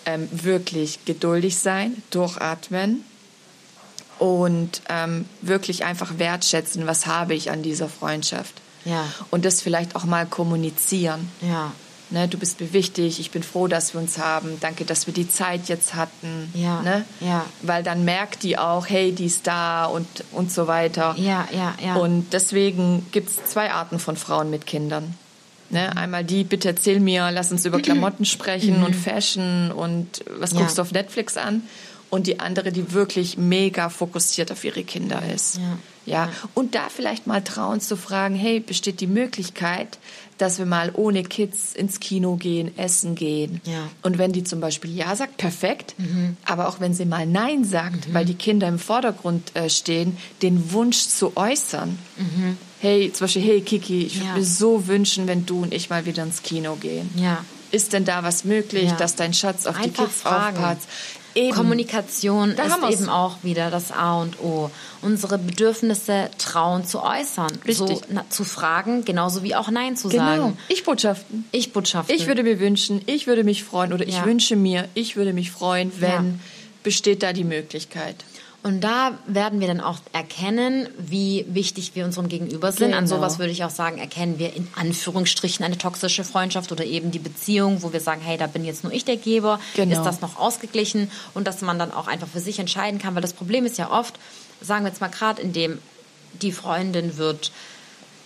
S2: Ähm, wirklich geduldig sein, durchatmen und ähm, wirklich einfach wertschätzen, was habe ich an dieser Freundschaft.
S1: Ja.
S2: Und das vielleicht auch mal kommunizieren.
S1: Ja.
S2: Ne, du bist mir wichtig, ich bin froh, dass wir uns haben. Danke, dass wir die Zeit jetzt hatten.
S1: Ja.
S2: Ne?
S1: ja.
S2: Weil dann merkt die auch, hey, die ist da und, und so weiter.
S1: Ja, ja, ja.
S2: Und deswegen gibt es zwei Arten von Frauen mit Kindern. Ne? Einmal die, bitte erzähl mir, lass uns über Klamotten sprechen und Fashion und was guckst du auf Netflix an? und die andere, die wirklich mega fokussiert auf ihre Kinder ist.
S1: Ja.
S2: Ja. Und da vielleicht mal trauen zu fragen, hey, besteht die Möglichkeit, dass wir mal ohne Kids ins Kino gehen, essen gehen.
S1: Ja.
S2: Und wenn die zum Beispiel Ja sagt, perfekt. Aber auch wenn sie mal Nein sagt, weil die Kinder im Vordergrund äh, stehen, den Wunsch zu äußern. Hey, zum Beispiel, hey Kiki, ich würde
S1: Ja.
S2: mir so wünschen, wenn du und ich mal wieder ins Kino gehen.
S1: Ja.
S2: Ist denn da was möglich, dass dein Schatz auf die
S1: Einfach
S2: Kids
S1: fragen.
S2: aufpasst? Eben.
S1: Kommunikation
S2: Da
S1: ist eben auch wieder das A und O. Unsere Bedürfnisse trauen zu äußern.
S2: Richtig.
S1: So, na, zu fragen, genauso wie auch Nein zu
S2: Genau.
S1: sagen.
S2: Ich-Botschaften.
S1: Ich Botschaften.
S2: Ich würde mir wünschen, ich würde mich freuen oder ich
S1: Ja.
S2: wünsche mir, ich würde mich freuen, wenn
S1: Ja.
S2: besteht da die Möglichkeit.
S1: Und da werden wir dann auch erkennen, wie wichtig wir unserem Gegenüber sind. An
S2: Genau.
S1: sowas würde ich auch sagen, erkennen wir in Anführungsstrichen eine toxische Freundschaft oder eben die Beziehung, wo wir sagen, hey, da bin jetzt nur ich der Geber.
S2: Genau.
S1: Ist das noch ausgeglichen? Und dass man dann auch einfach für sich entscheiden kann. Weil das Problem ist ja oft, sagen wir jetzt mal gerade, in dem die Freundin wird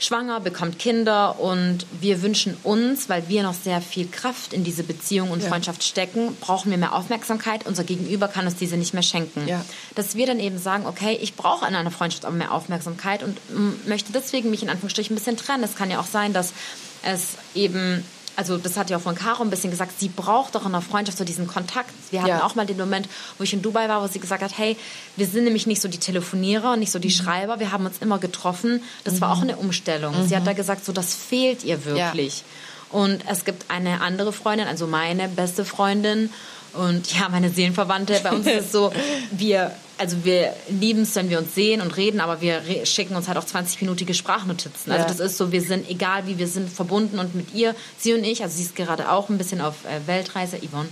S1: schwanger, bekommt Kinder und wir wünschen uns, weil wir noch sehr viel Kraft in diese Beziehung und
S2: Ja.
S1: Freundschaft stecken, brauchen wir mehr Aufmerksamkeit. Unser Gegenüber kann uns diese nicht mehr schenken.
S2: Ja.
S1: Dass wir dann eben sagen, okay, ich brauche in einer Freundschaft aber mehr Aufmerksamkeit und möchte deswegen mich in Anführungsstrichen ein bisschen trennen. Es kann ja auch sein, dass es eben also das hat ja auch von Caro ein bisschen gesagt, sie braucht doch in einer Freundschaft so diesen Kontakt. Wir hatten
S2: Ja.
S1: auch mal den Moment, wo ich in Dubai war, wo sie gesagt hat, hey, wir sind nämlich nicht so die Telefonierer und nicht so die
S2: Mhm.
S1: Schreiber, wir haben uns immer getroffen. Das war auch eine Umstellung. Sie
S2: Mhm.
S1: hat da gesagt, so das fehlt ihr wirklich. Und es gibt eine andere Freundin, also meine beste Freundin und ja, meine Seelenverwandte. Bei uns ist es so, wir, also wir lieben es, wenn wir uns sehen und reden, aber wir re schicken uns halt auch 20-minütige Sprachnotizen. Also
S2: Ja.
S1: das ist so, wir sind, egal wie wir sind, verbunden und mit ihr, sie und ich, also sie ist gerade auch ein bisschen auf äh, Weltreise, Yvonne.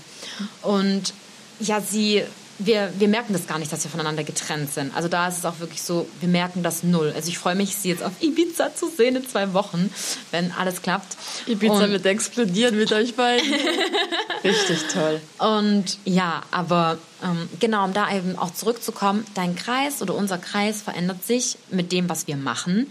S1: Und ja, sie, wir, wir merken das gar nicht, dass wir voneinander getrennt sind. Also da ist es auch wirklich so, wir merken das null. Also ich freue mich, sie jetzt auf Ibiza zu sehen in zwei Wochen, wenn alles klappt.
S2: Ibiza
S1: Und-
S2: wird explodieren mit euch beiden. Richtig toll.
S1: Und ja, aber ähm, genau, um da eben auch zurückzukommen, dein Kreis oder unser Kreis verändert sich mit dem, was wir machen.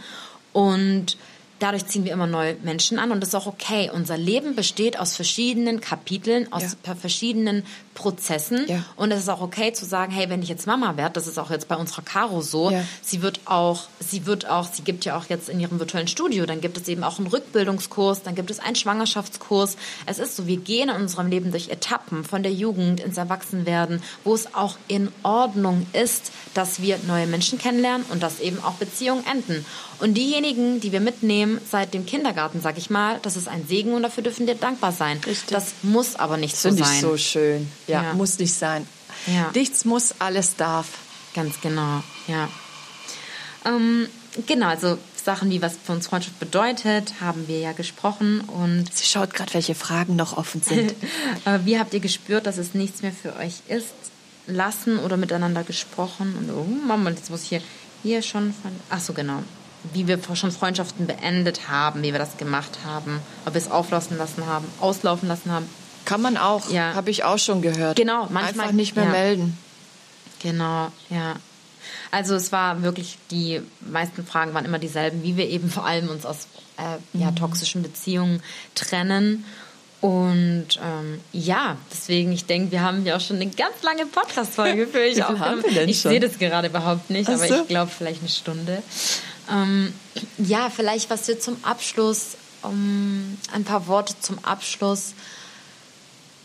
S1: Und dadurch ziehen wir immer neue Menschen an und das ist auch okay. Unser Leben besteht aus verschiedenen Kapiteln, aus
S2: Ja.
S1: verschiedenen Prozessen.
S2: Ja.
S1: Und es ist auch okay zu sagen, hey, wenn ich jetzt Mama werde, das ist auch jetzt bei unserer Caro so,
S2: Ja.
S1: sie wird auch, sie wird auch, sie gibt ja auch jetzt in ihrem virtuellen Studio, dann gibt es eben auch einen Rückbildungskurs, dann gibt es einen Schwangerschaftskurs. Es ist so, wir gehen in unserem Leben durch Etappen von der Jugend ins Erwachsenwerden, wo es auch in Ordnung ist, dass wir neue Menschen kennenlernen und dass eben auch Beziehungen enden. Und diejenigen, die wir mitnehmen seit dem Kindergarten, sag ich mal, das ist ein Segen und dafür dürfen wir dankbar sein.
S2: Richtig.
S1: Das muss aber nicht so
S2: Finde
S1: sein.
S2: ich so schön. Ja,
S1: Ja.
S2: muss nicht sein.
S1: Ja.
S2: Nichts muss, alles darf.
S1: Ganz genau, ja. Ähm, genau, also Sachen wie was für uns Freundschaft bedeutet, haben wir ja gesprochen. Und
S2: Sie schaut gerade, welche Fragen noch offen sind.
S1: äh, wie habt ihr gespürt, dass es nichts mehr für euch ist? Lassen oder miteinander gesprochen? Und oh, Mama, jetzt muss ich hier, hier schon von. Ach so, genau. Wie wir schon Freundschaften beendet haben, wie wir das gemacht haben, ob wir es auflaufen lassen haben, auslaufen lassen haben.
S2: Kann man auch.
S1: Ja.
S2: Habe ich auch schon gehört.
S1: Genau, manchmal-
S2: Einfach nicht mehr
S1: ja.
S2: melden.
S1: Genau, ja. Also es war wirklich, die meisten Fragen waren immer dieselben, wie wir eben vor allem uns aus äh, ja, toxischen Beziehungen trennen. Und ähm, ja, deswegen, ich denke, wir haben ja auch schon eine ganz lange Podcast-Folge für euch
S2: Wie viel haben
S1: aufgenommen.
S2: wir denn
S1: Ich sehe das gerade überhaupt nicht,
S2: Ach
S1: aber
S2: so.
S1: ich glaube vielleicht eine Stunde. Ähm, ja, vielleicht was wir zum Abschluss, um, ein paar Worte zum Abschluss.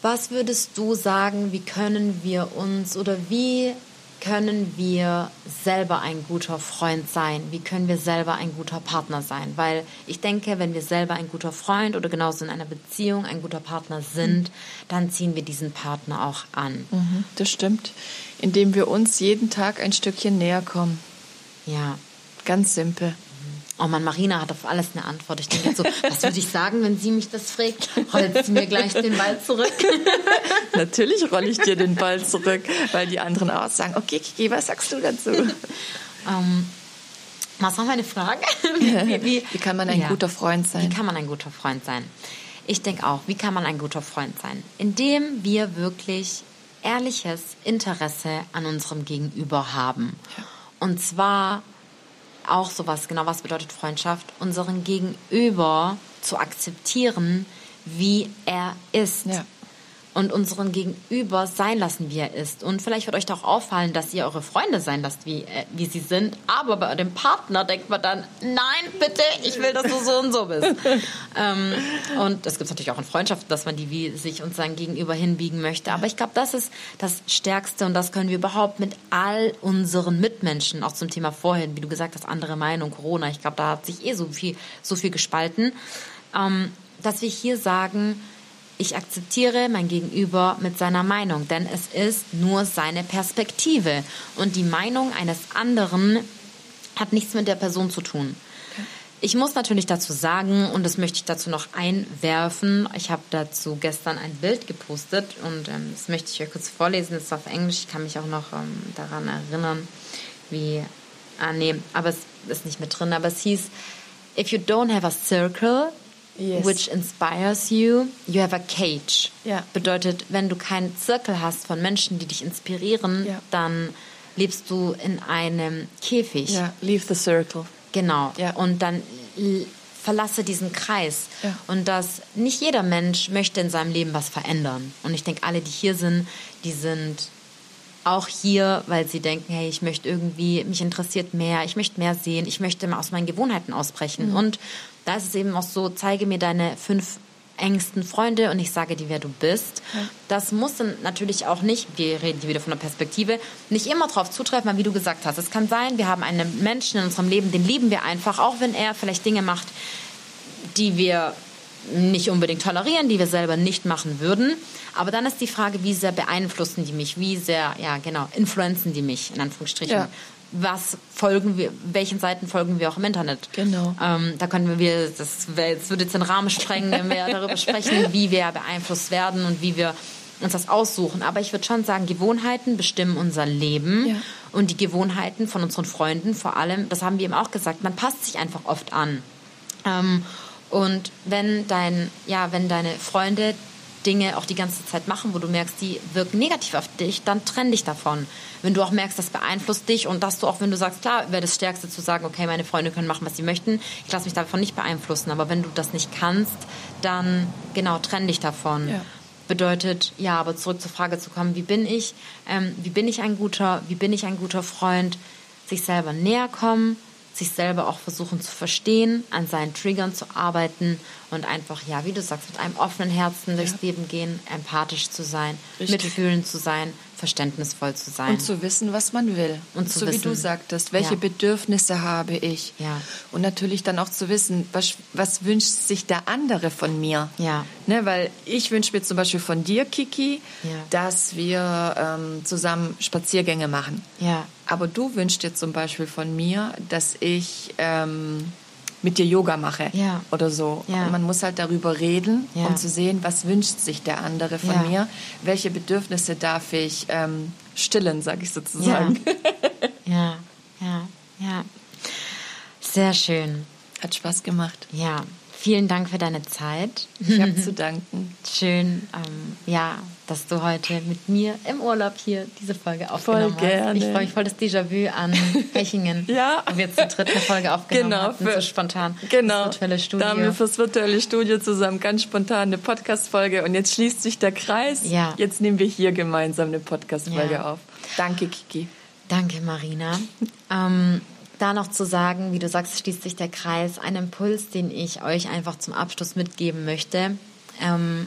S1: Was würdest du sagen, wie können wir uns oder wie können wir selber ein guter Freund sein? Wie können wir selber ein guter Partner sein? Weil ich denke, wenn wir selber ein guter Freund oder genauso in einer Beziehung ein guter Partner sind, dann ziehen wir diesen Partner auch an.
S2: Mhm, das stimmt. Indem wir uns jeden Tag ein Stückchen näher kommen.
S1: Ja.
S2: Ganz simpel.
S1: Oh Mann, Marina hat auf alles eine Antwort. Ich denke jetzt so, was würde ich sagen, wenn sie mich das fragt? Rollt sie mir gleich den Ball zurück?
S2: Natürlich rolle ich dir den Ball zurück, weil die anderen auch sagen, okay, Kiki, was sagst du dazu?
S1: ähm, was war meine Frage? Wie, wie,
S2: Wie kann man ein
S1: Ja.
S2: guter Freund sein?
S1: Wie kann man ein guter Freund sein? Ich denke auch, wie kann man ein guter Freund sein? Indem wir wirklich ehrliches Interesse an unserem Gegenüber haben. Und zwar auch sowas, genau was bedeutet Freundschaft, unseren Gegenüber zu akzeptieren, wie er ist.
S2: Ja.
S1: Und unseren Gegenüber sein lassen, wie er ist. Und vielleicht wird euch doch auffallen, dass ihr eure Freunde sein lasst, wie, äh, wie sie sind. Aber bei dem Partner denkt man dann, nein, bitte, ich will, dass du so und so bist. ähm, und das gibt es natürlich auch in Freundschaften, dass man die wie sich und sein Gegenüber hinbiegen möchte. Aber ich glaube, das ist das Stärkste und das können wir überhaupt mit all unseren Mitmenschen, auch zum Thema vorhin, wie du gesagt hast, andere Meinung, Corona. Ich glaube, da hat sich eh so viel, so viel gespalten, ähm, dass wir hier sagen, ich akzeptiere mein Gegenüber mit seiner Meinung, denn es ist nur seine Perspektive. Und die Meinung eines anderen hat nichts mit der Person zu tun. Ich muss natürlich dazu sagen, und das möchte ich dazu noch einwerfen, ich habe dazu gestern ein Bild gepostet und ähm, das möchte ich euch kurz vorlesen, das ist auf Englisch, ich kann mich auch noch ähm, daran erinnern, wie, ah nee, aber es ist nicht mit drin, aber es hieß, if you don't have a circle, yes. which inspires you, you have a cage. Ja. Bedeutet, wenn du keinen Zirkel hast von Menschen, die dich inspirieren, ja. dann lebst du in einem Käfig.
S2: Ja, leave the circle.
S1: Genau. Ja. Und dann verlasse diesen Kreis. Ja. Und dass nicht jeder Mensch möchte in seinem Leben was verändern. Und ich denke, alle, die hier sind, die sind auch hier, weil sie denken, hey, ich möchte irgendwie, mich interessiert mehr, ich möchte mehr sehen, ich möchte mal aus meinen Gewohnheiten ausbrechen. Mhm. Und da ist es eben auch so, zeige mir deine fünf engsten Freunde und ich sage dir, wer du bist. Ja. Das muss dann natürlich auch nicht, wir reden hier wieder von der Perspektive, nicht immer darauf zutreffen, weil wie du gesagt hast, es kann sein, wir haben einen Menschen in unserem Leben, den lieben wir einfach, auch wenn er vielleicht Dinge macht, die wir nicht unbedingt tolerieren, die wir selber nicht machen würden. Aber dann ist die Frage, wie sehr beeinflussen die mich, wie sehr, ja genau, influenzen die mich, in Anführungsstrichen. Ja was folgen wir, welchen Seiten folgen wir auch im Internet.
S2: Genau.
S1: Ähm, da können wir, das, das würde jetzt den Rahmen sprengen, wenn wir darüber sprechen, wie wir beeinflusst werden und wie wir uns das aussuchen. Aber ich würde schon sagen, Gewohnheiten bestimmen unser Leben ja. und die Gewohnheiten von unseren Freunden vor allem, das haben wir eben auch gesagt, man passt sich einfach oft an. Ähm, und wenn dein, ja, wenn deine Freunde Dinge auch die ganze Zeit machen, wo du merkst, die wirken negativ auf dich, dann trenn dich davon. Wenn du auch merkst, das beeinflusst dich und dass du auch, wenn du sagst, klar, wäre das Stärkste zu sagen, okay, meine Freunde können machen, was sie möchten, ich lasse mich davon nicht beeinflussen. Aber wenn du das nicht kannst, dann genau, trenn dich davon. Ja. Bedeutet, ja, aber zurück zur Frage zu kommen, wie bin ich, ähm, wie bin ich ein guter, wie bin ich ein guter Freund, sich selber näher kommen, sich selber auch versuchen zu verstehen, an seinen Triggern zu arbeiten und einfach, ja, wie du sagst, mit einem offenen Herzen ja. durchs Leben gehen, empathisch zu sein, Richtig. mitfühlend zu sein, verständnisvoll zu sein.
S2: Und zu wissen, was man will. Und zu so wissen, wie du sagtest, welche ja. Bedürfnisse habe ich.
S1: Ja.
S2: Und natürlich dann auch zu wissen, was, was wünscht sich der andere von mir.
S1: Ja.
S2: Ne, weil ich wünsche mir zum Beispiel von dir, Kiki, ja. dass wir ähm, zusammen Spaziergänge machen.
S1: Ja.
S2: Aber du wünschst dir zum Beispiel von mir, dass ich... Ähm, mit dir Yoga mache
S1: ja.
S2: oder so.
S1: Ja.
S2: Man muss halt darüber reden, ja. um zu sehen, was wünscht sich der andere von mir, welche Bedürfnisse darf ich ähm, stillen, sage ich sozusagen.
S1: Ja. ja, ja, Sehr schön.
S2: Hat Spaß gemacht.
S1: Ja, Vielen Dank für deine Zeit.
S2: Ich habe zu danken.
S1: Schön, ähm, ja, dass du heute mit mir im Urlaub hier diese Folge aufgenommen
S2: voll gerne.
S1: hast. Ich freue mich voll das Déjà-vu an Hechingen.
S2: ja.
S1: Wo wir jetzt die dritte Folge aufgenommen genau, hatten, so spontan.
S2: Genau.
S1: Das virtuelle Studio.
S2: Da haben wir fürs virtuelle Studio zusammen ganz spontan eine Podcast-Folge und jetzt schließt sich der Kreis.
S1: Ja.
S2: Jetzt nehmen wir hier gemeinsam eine Podcast-Folge ja. auf. Danke, Kiki.
S1: Danke, Marina. ähm, da noch zu sagen, wie du sagst, schließt sich der Kreis, ein Impuls, den ich euch einfach zum Abschluss mitgeben möchte. Ähm,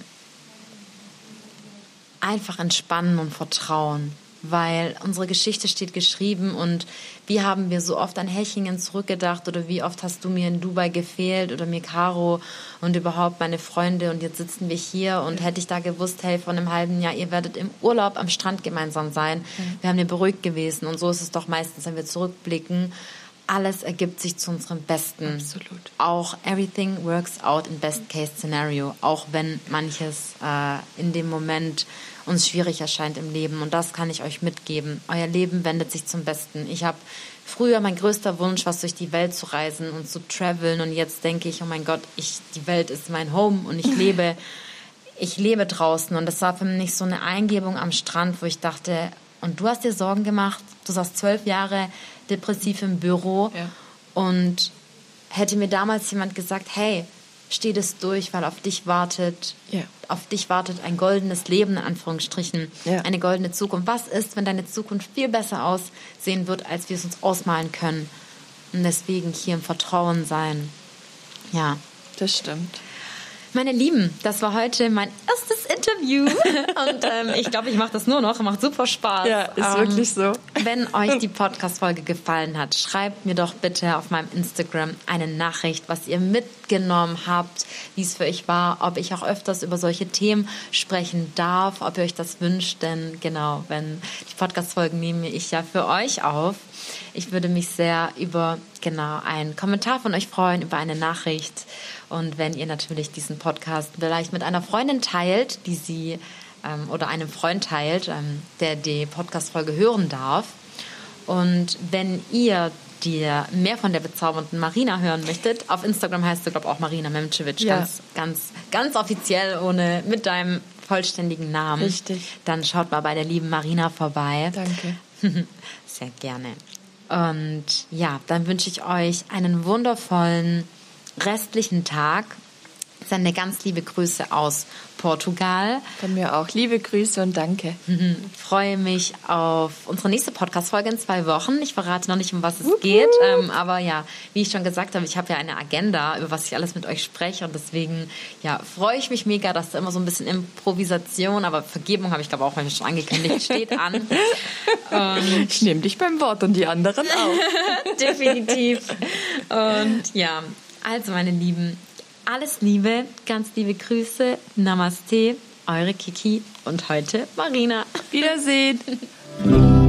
S1: einfach entspannen und vertrauen, weil unsere Geschichte steht geschrieben und wie haben wir so oft an Hechingen zurückgedacht oder wie oft hast du mir in Dubai gefehlt oder mir Caro und überhaupt meine Freunde und jetzt sitzen wir hier und hätte ich da gewusst, hey, vor einem halben Jahr, ihr werdet im Urlaub am Strand gemeinsam sein, wir haben dir beruhigt gewesen und so ist es doch meistens, wenn wir zurückblicken alles ergibt sich zu unserem Besten.
S2: Absolut.
S1: Auch everything works out in best case scenario, auch wenn manches äh, in dem Moment uns schwierig erscheint im Leben. Und das kann ich euch mitgeben. Euer Leben wendet sich zum Besten. Ich habe früher mein größter Wunsch, was durch die Welt zu reisen und zu traveln. Und jetzt denke ich, oh mein Gott, ich, die Welt ist mein Home und ich lebe, ich lebe draußen. Und das war für mich so eine Eingebung am Strand, wo ich dachte, und du hast dir Sorgen gemacht, du saßt zwölf Jahre depressiv im Büro.
S2: Ja.
S1: Und hätte mir damals jemand gesagt, hey, steh das durch, weil auf dich wartet,
S2: Ja.
S1: auf dich wartet ein goldenes Leben, in Anführungsstrichen,
S2: Ja.
S1: eine goldene Zukunft. Was ist, wenn deine Zukunft viel besser aussehen wird, als wir es uns ausmalen können? Und deswegen hier im Vertrauen sein. Ja.
S2: Das stimmt.
S1: Meine Lieben, das war heute mein erstes Interview. Und ähm, ich glaube, ich mache das nur noch. Macht super Spaß.
S2: Ja, ist
S1: ähm,
S2: wirklich so.
S1: Wenn euch die Podcast-Folge gefallen hat, schreibt mir doch bitte auf meinem Instagram eine Nachricht, was ihr mitgenommen habt, wie es für euch war, ob ich auch öfters über solche Themen sprechen darf, ob ihr euch das wünscht. Denn genau, wenn die Podcast-Folgen nehme ich ja für euch auf. Ich würde mich sehr über genau einen Kommentar von euch freuen, über eine Nachricht. Und wenn ihr natürlich diesen Podcast vielleicht mit einer Freundin teilt, die sie ähm, oder einem Freund teilt, ähm, der die Podcast-Folge hören darf. Und wenn ihr dir mehr von der bezaubernden Marina hören möchtet, auf Instagram heißt du, glaube ich, auch Marina Memcevic,
S2: Ja.
S1: ganz, ganz, ganz offiziell, ohne mit deinem vollständigen Namen.
S2: Richtig.
S1: Dann schaut mal bei der lieben Marina vorbei.
S2: Danke.
S1: Sehr gerne. Und ja, dann wünsche ich euch einen wundervollen restlichen Tag. Sende ganz liebe Grüße aus Portugal.
S2: Von mir auch. Liebe Grüße und danke.
S1: Mhm. Freue mich auf unsere nächste Podcast-Folge in zwei Wochen. Ich verrate noch nicht, um was es geht. Ähm, aber ja, wie ich schon gesagt habe, ich habe ja eine Agenda, über was ich alles mit euch spreche. Und deswegen ja, freue ich mich mega, dass da immer so ein bisschen Improvisation, aber Vergebung habe ich glaube auch mal schon angekündigt, steht an.
S2: Ich nehme dich beim Wort und die anderen auch.
S1: Definitiv. Und ja, also meine Lieben, alles Liebe, ganz liebe Grüße, Namaste, eure Kiki und heute Marina.
S2: Wiedersehen.